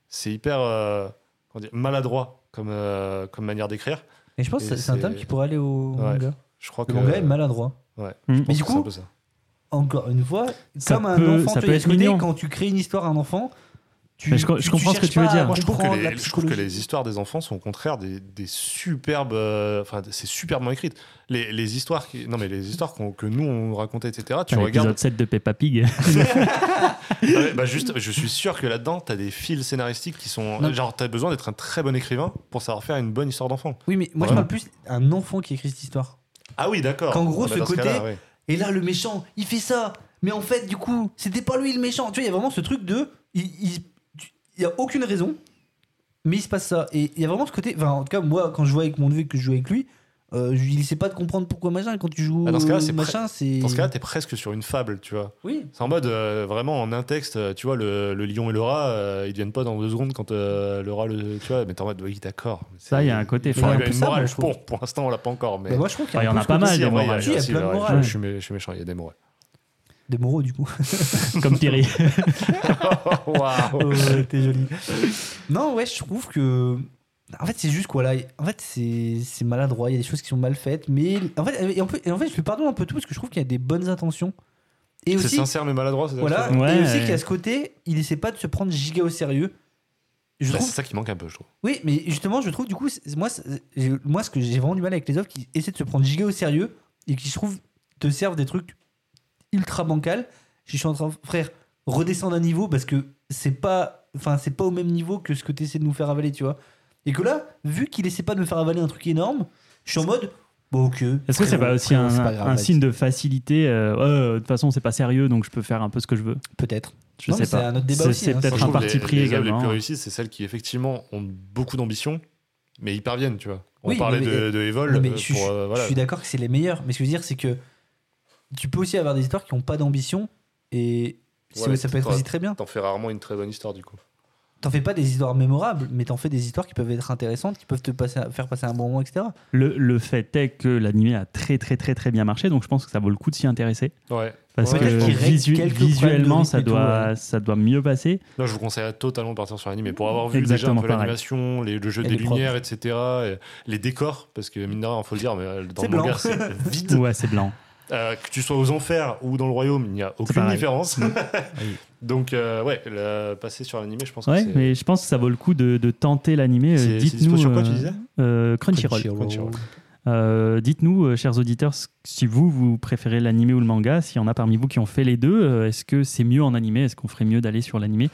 c'est hyper euh, dire, maladroit comme, euh, comme manière d'écrire. Et je pense Et que c'est un thème qui pourrait aller au Ouais. manga. Je crois Le que. manga est maladroit. Ouais. Mm. pense Mais du coup, un peu ça. Encore une fois, Ça comme un enfant, ça tu peut être mignon. quand tu crées une histoire à un enfant, tu, je co- je tu- tu comprends ce que tu veux dire. Moi, je trouve, que les, je trouve que psychologie. les histoires des enfants sont au contraire des, des superbes. euh, Enfin, c'est superbement écrites. Les, les histoires qui, non mais les histoires que nous on racontait, etc. Tu L'épisode regardes. 7 de Peppa Pig. Bah juste, je suis sûr que là-dedans, t'as des fils scénaristiques qui sont. Non. Genre, t'as besoin d'être un très bon écrivain pour savoir faire une bonne histoire d'enfant. Oui, mais moi Ouais. je parle plus d'un enfant qui écrit cette histoire. Ah oui, d'accord. Qu'en gros, Ah bah, ce côté- ouais. Et là, le méchant, il fait ça. Mais en fait, du coup, c'était pas lui le méchant. Tu vois, il y a vraiment ce truc de. Il il- tu- il y a aucune raison, mais il se passe ça. Et il y a vraiment ce côté. Enfin, en tout cas, moi, quand je jouais avec mon neveu que je joue avec lui, euh, je il essaie pas de comprendre pourquoi machin. Et quand tu joues Ah, dans ce c'est machin, c'est. Dans ce cas-là, t'es presque sur une fable, tu vois. Oui. C'est en mode euh, vraiment en un texte, euh, tu vois, le, le lion et le rat, euh, ils deviennent pas dans deux secondes quand euh, le rat le. Tu vois, mais t'es en mode, oui, d'accord. Ça, il y a un côté Il fort. y Il y a une ça, morale. moi. Bon, pour l'instant, on l'a pas encore, mais. Bah, moi, je trouve qu'il y en a pas mal, il y a plein de morales. Je suis méchant, il y a des morales. Des moraux, du coup. Comme Thierry. Waouh Euh, T'es joli. Non, ouais, je trouve que. En fait, c'est juste quoi là. En fait, c'est c'est maladroit. Il y a des choses qui sont mal faites. Mais en fait, et en fait, et en fait, je lui pardonne un peu tout parce que je trouve qu'il y a des bonnes intentions. C'est sincère mais maladroit, voilà, Ouais, et aussi ouais. qu'il y a ce côté, il essaie pas de se prendre giga au sérieux. Bah, trouve. C'est ça qui manque un peu, je trouve. Oui, mais justement, je trouve du coup, moi, moi, ce que j'ai vraiment du mal avec les œuvres qui essaient de se prendre giga au sérieux et qui, je trouve, te servent des trucs ultra bancals. Je suis en train, frère, redescendre un niveau parce que c'est pas, enfin, c'est pas au même niveau que ce que tu essaies de nous faire avaler, tu vois. Et que là, vu qu'il essaie pas de me faire avaler un truc énorme, je suis en mode, bon, ok. Est-ce que c'est pas aussi un, c'est pas grave, un vas-y. signe de facilité euh, Ouais, De toute façon, c'est pas sérieux, donc je peux faire un peu ce que je veux. Peut-être. Je Non, sais pas. un autre débat C'est- aussi, C'est hein. peut-être un parti pris les œuvres les également. plus réussies, c'est celles qui effectivement ont beaucoup d'ambition, mais ils parviennent, tu vois. On Oui, parlait mais- de, de Evol mais euh, je, pour, je- euh, je suis d'accord que c'est les meilleurs. Mais ce que je veux dire, c'est que tu peux aussi avoir des histoires qui n'ont pas d'ambition et Ouais, ça peut être aussi très bien. T'en fais rarement une très bonne histoire, du coup. T'en fais pas des histoires mémorables, mais t'en fais des histoires qui peuvent être intéressantes, qui peuvent te passer, faire passer un bon moment, etc. Le, le fait est que l'animé a très très très très bien marché, donc je pense que ça vaut le coup de s'y intéresser. Ouais. Parce Ouais, que visu- visuellement, ça tout, doit, ouais. ça doit mieux passer. Là, je vous conseillerais totalement de partir sur l'anime. Pour avoir vu Exactement déjà un peu pareil. l'animation, le jeu Et des lumières, etc., et les décors, parce que mine de rien, faut le dire, mais euh, dans le manga, c'est vide. Ouais, c'est blanc. Euh, que tu sois aux enfers ou dans le royaume, il n'y a aucune pareil. différence. Donc, euh, ouais, le- passer sur l'animé, je pense que Ouais, mais je pense que ça vaut le coup de, de tenter l'animé. Euh, Dites-nous. sur quoi, tu disais euh, Crunchyroll. Crunchyroll. Euh, Dites-nous, euh, chers auditeurs, si vous, vous préférez l'animé ou le manga, s'il y en a parmi vous qui ont fait les deux, euh, est-ce que c'est mieux en animé? Est-ce qu'on ferait mieux d'aller sur l'animé?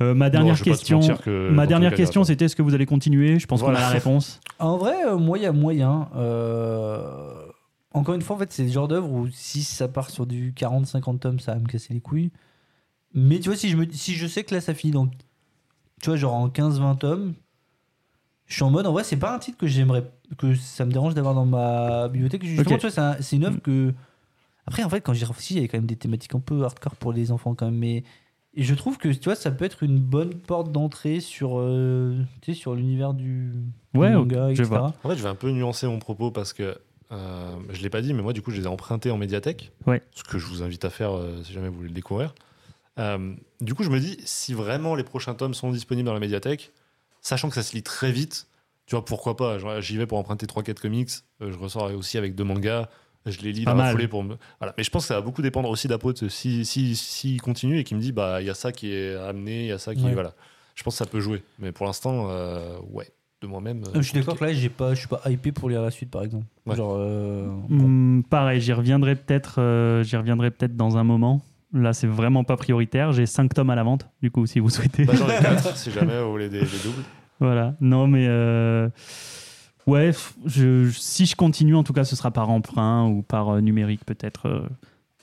Euh, Ma dernière Non, question, que ma dernière cas, question c'était est-ce que vous allez continuer? Je pense Voilà. qu'on a la réponse. En vrai, euh, moi, il y a moyen. euh, Encore une fois, en fait, c'est le genre d'œuvre où si ça part sur du 40-50 tomes, ça va me casser les couilles. Mais tu vois, si je, me... si je sais que là, ça finit dans. Tu vois, genre en 15-20 tomes, je suis en mode, en vrai, c'est pas un titre que j'aimerais. que ça me dérange d'avoir dans ma bibliothèque. Justement, Ok. tu vois, c'est un- c'est une œuvre que. Après, en fait, quand j'y réfléchis, il y a quand même des thématiques un peu hardcore pour les enfants, quand même. Mais. Et je trouve que tu vois, ça peut être une bonne porte d'entrée sur, euh, tu sais, sur l'univers du, du Ouais, manga, je etc. vois. En fait, je vais un peu nuancer mon propos parce que euh, je l'ai pas dit, mais moi, du coup, je les ai empruntés en médiathèque. Ouais. Ce que je vous invite à faire euh, si jamais vous voulez le découvrir. Euh, du coup, je me dis, si vraiment les prochains tomes sont disponibles dans la médiathèque, sachant que ça se lit très vite, tu vois, pourquoi pas J'y vais pour emprunter 3-4 comics, je ressors aussi avec deux mangas, je les lis dans la foulée pour me. Voilà. Mais je pense que ça va beaucoup dépendre aussi d'Apote. Si, si, si continue et qu'il me dit, bah, il y a ça qui est amené, il y a ça qui. Ouais. Voilà. Je pense que ça peut jouer. Mais pour l'instant, ouais, de moi-même. euh, Euh, Je suis d'accord que là, j'ai pas, je suis pas hypé pour lire la suite, par exemple. Ouais. Genre, euh, bon. Hmm, pareil, j'y reviendrai peut-être euh, j'y reviendrai peut-être dans un moment. Là, c'est vraiment pas prioritaire. J'ai 5 tomes à la vente, du coup, si vous souhaitez. Bah, J'en ai 4 si jamais vous voulez des, des doubles. Voilà. Non, mais euh, ouais, je, je- si je continue, en tout cas, ce sera par emprunt ou par euh, numérique, peut-être. euh,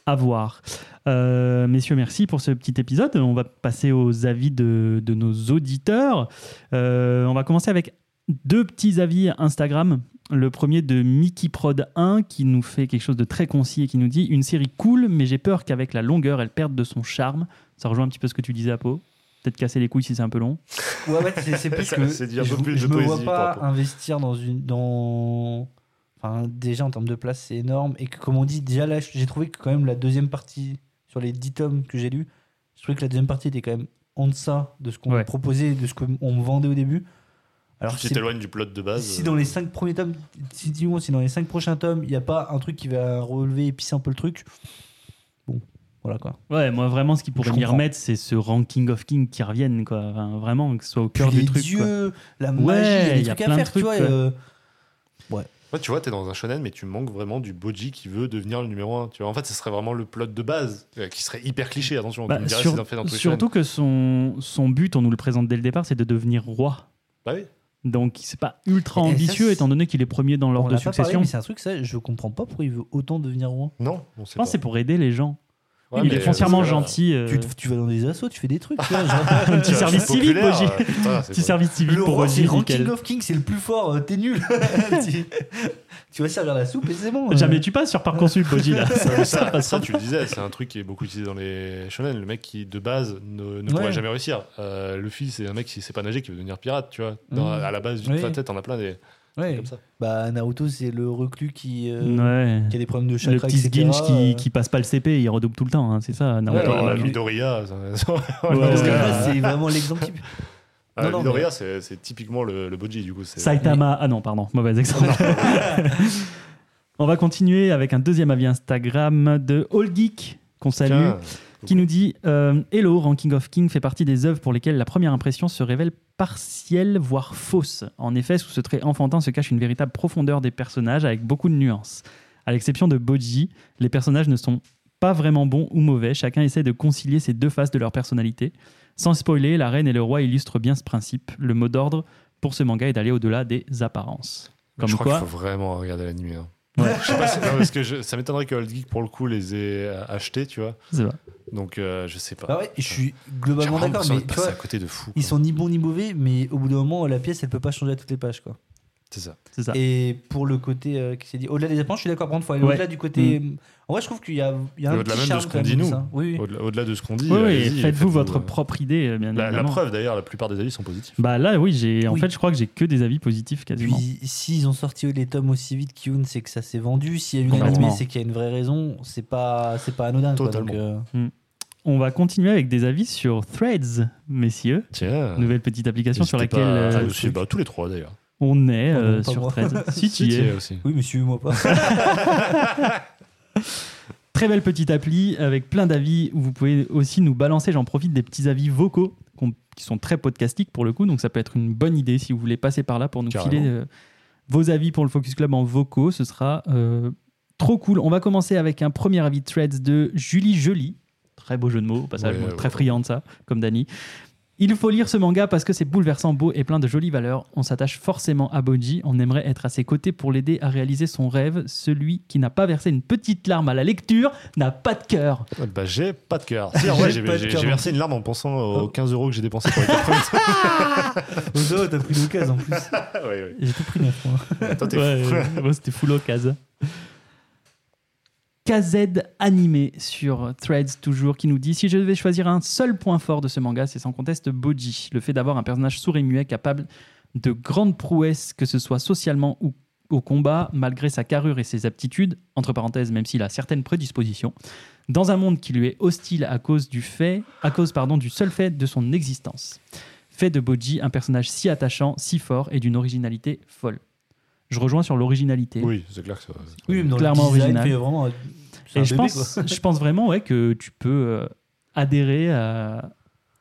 à voir. Euh, messieurs, merci pour ce petit épisode. On va passer aux avis de, de nos auditeurs. Euh, on va commencer avec deux petits avis Instagram. Le premier de Mickey Prod 1 qui nous fait quelque chose de très concis et qui nous dit une série cool, mais j'ai peur qu'avec la longueur, elle perde de son charme. Ça rejoint un petit peu ce que tu disais, Apo. Peut-être casser les couilles si c'est un peu long. Ouais, ouais, c'est c'est plus que. C'est je, plus je de me vois pas investir dans une. Dans... Enfin, déjà en termes de place, c'est énorme. Et que, comme on dit, déjà là, j'ai trouvé que quand même la deuxième partie, sur les 10 tomes que j'ai lus, je trouvais que la deuxième partie était quand même en deçà de ce qu'on Ouais. me proposait, de ce qu'on me vendait au début. Alors, Tu t'éloignes du plot de base. si dans les 5 premiers tomes, si, dis-moi, si dans les 5 prochains tomes, il n'y a pas un truc qui va relever, épicer un peu le truc, bon, voilà quoi. Ouais, moi vraiment, ce qui pourrait m'y remettre, c'est ce ranking of king qui revienne, quoi. Enfin, vraiment, que ce soit au cœur Puis du les truc. quoi. dieux, la Ouais, magie, il y a des y trucs à plein de faire, tu trucs, vois. quoi. euh, Ouais, tu vois, t'es dans un shonen, mais tu manques vraiment du Boji qui veut devenir le numéro 1. Tu vois, en fait, ce serait vraiment le plot de base, euh, qui serait hyper cliché, attention. Bah, tu sur- fais dans tous les surtout que son, son but, on nous le présente dès le départ, c'est de devenir roi. Bah oui. Donc c'est pas ultra Et ça, ambitieux étant donné qu'il est premier dans l'ordre de succession. mais c'est un truc, ça, je comprends pas pourquoi il veut autant devenir roi. Non, on sait Je pense que c'est pour aider les gens. Ouais, il est euh, foncièrement là, gentil. euh, Tu, vas dans des assos, tu fais des trucs. genre- Un petit service civique, Boji. euh, Petit service civique Le pour Boji, nickel. of King, c'est le plus fort, euh, t'es nul. tu, tu vas servir la soupe et c'est bon. euh. Jamais tu passes sur Parcoursup, Boji, là. Ça ça, tu le disais, c'est un truc qui est beaucoup utilisé dans les shonen. Le mec qui, de base, ne, ne Ouais. pourrait jamais réussir. Euh, Luffy, c'est un mec qui sait pas nager, qui veut devenir pirate, tu vois. Dans- Mhm. À la base, Oui. de ta tête, t'en as plein des Ouais. comme ça. Bah, Naruto, c'est le reclus qui, euh, Ouais. qui a des problèmes de Le chakra, petit etc. Sginch qui, euh. qui passe pas le CP, il redouble tout le temps, hein, c'est ça, Naruto. Ouais, Alors, ouais. Midoriya, là, c'est vraiment l'exemple type. Ah, Non, Midoriya, c'est c'est typiquement le, le Boji, du coup. Saitama. Ah non, pardon, mauvais exemple. On va continuer avec un deuxième avis Instagram de All Geek qu'on salue. Tiens, qui nous dit euh, Hello, Ranking of King fait partie des œuvres pour lesquelles la première impression se révèle partielle, voire fausse. En effet, sous ce trait enfantin se cache une véritable profondeur des personnages avec beaucoup de nuances. À l'exception de Boji, les personnages ne sont pas vraiment bons ou mauvais, chacun essaie de concilier ces deux faces de leur personnalité. Sans spoiler, la reine et le roi illustrent bien ce principe. Le mot d'ordre pour ce manga est d'aller au-delà des apparences. Comme je crois quoi, qu'il faut vraiment regarder l'anime. Hein. Ouais. Je sais pas si- non, parce que je- ça m'étonnerait que Old Geek, pour le coup, les ait euh, achetés, tu vois. c'est vrai. Donc, euh, je sais pas. Bah ouais, je suis J'ai globalement vraiment d'accord, l'impression mais de tu passer vois, à côté de fou. ils quoi. sont ni bons ni mauvais, mais au bout d'un moment, la pièce, elle peut pas changer à toutes les pages, quoi. C'est ça. Et pour le côté euh, qui s'est dit, au-delà des apparences, je suis d'accord. Contre, faut aller Ouais. au-delà du côté. En vrai, je trouve qu'il y a, il y a un au-delà petit même de charme ce qu'on dit, nous. ça. Oui, oui. Au-delà de ce qu'on dit, Oui, oui, allez-y, faites-vous votre euh, propre idée, euh, bien La, la preuve, d'ailleurs, la plupart des avis sont positifs. Bah là, oui, j'ai en Oui. fait, je crois que j'ai que des avis positifs quasiment. Puis s'ils ont sorti les tomes aussi vite qu'Yoon, c'est que ça s'est vendu. S'il y a eu Complètement. l'animé, c'est qu'il y a une vraie raison. C'est pas, c'est pas anodin. quoi. Totalement. Donc, euh, On va continuer avec des avis sur Threads, messieurs. Tiens. Nouvelle petite application sur laquelle pas euh. Bah, tous les trois, d'ailleurs. On est Oh non, euh, sur moi. Threads. si tu y es. aussi. Oui, mais suivez-moi pas. Très belle petite appli avec plein d'avis où vous pouvez aussi nous balancer, j'en profite, des petits avis vocaux qui sont très podcastiques pour le coup, donc ça peut être une bonne idée si vous voulez passer par là pour nous Carrément. filer euh, vos avis pour le Focus Club en vocaux, ce sera euh, trop cool. On va commencer avec un premier avis de Threads de Julie Joly, très beau jeu de mots au passage, Ouais, moi, ouais, très ouais. friand de ça, comme Dany. Il faut lire ce manga parce que c'est bouleversant, beau et plein de jolies valeurs. On s'attache forcément à Boji. On aimerait être à ses côtés pour l'aider à réaliser son rêve. Celui qui n'a pas versé une petite larme à la lecture n'a pas de cœur. Ouais, Bah, j'ai pas de cœur. Si, J'ai versé une larme en pensant aux Oh. 15 euros que j'ai dépensés pour les quatre premiers. Oh non, t'as pris l'occasion en plus. Ouais, ouais. J'ai tout pris neuf, moi. Toi, t'es Ouais, fou. moi, c'était full occasion. KZ animé sur Threads toujours qui nous dit si je devais choisir un seul point fort de ce manga c'est sans conteste Boji. Le fait d'avoir un personnage sourd et muet capable de grandes prouesses que ce soit socialement ou au combat malgré sa carrure et ses aptitudes entre parenthèses même s'il a certaines prédispositions dans un monde qui lui est hostile à cause du fait à cause pardon du seul fait de son existence. Fait de Boji un personnage si attachant si fort et d'une originalité folle je rejoins sur l'originalité Oui, c'est clair que ça. Oui, mais Clairement original. vraiment. Et je bébé, pense, je pense vraiment ouais, que tu peux euh, adhérer à.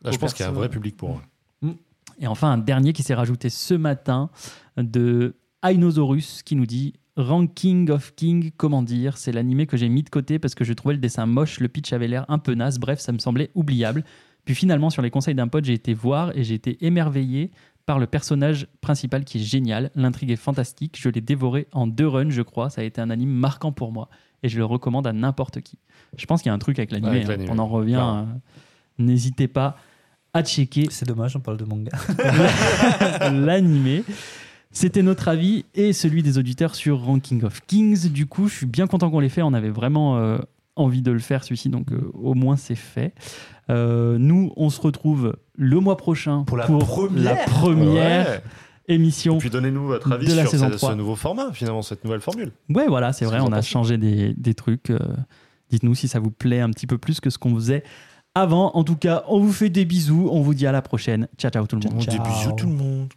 Là, je pense qu'il y a un vrai public pour. eux. Et enfin, un dernier qui s'est rajouté ce matin de Ainosaurus qui nous dit Ranking of King, comment dire? C'est l'animé que j'ai mis de côté parce que je trouvais le dessin moche, le pitch avait l'air un peu naze, bref, ça me semblait oubliable. Puis finalement, sur les conseils d'un pote, j'ai été voir et j'ai été émerveillé par le personnage principal qui est génial. L'intrigue est fantastique. Je l'ai dévoré en deux runs, je crois. Ça a été un anime marquant pour moi et je le recommande à n'importe qui. Je pense qu'il y a un truc avec l'animé. Avec hein. On en revient. euh, N'hésitez pas à checker C'est dommage, on parle de manga. l'animé. C'était notre avis et celui des auditeurs sur Ranking of Kings. Du coup, je suis bien content qu'on l'ait fait. On avait vraiment euh, envie de le faire celui-ci, donc euh, au moins c'est fait. Euh, nous, on se retrouve le mois prochain Pour la première. la première Ouais. émission. Et puis donnez-nous votre avis de la sur saison ce, 3. ce nouveau format, finalement, cette nouvelle formule. Ouais, voilà, c'est vrai, on a changé des, des trucs. euh, Dites-nous si ça vous plaît un petit peu plus que ce qu'on faisait avant. En tout cas, on vous fait des bisous. On vous dit à la prochaine. Ciao, ciao tout le monde. On dit Ciao. bisous tout le monde.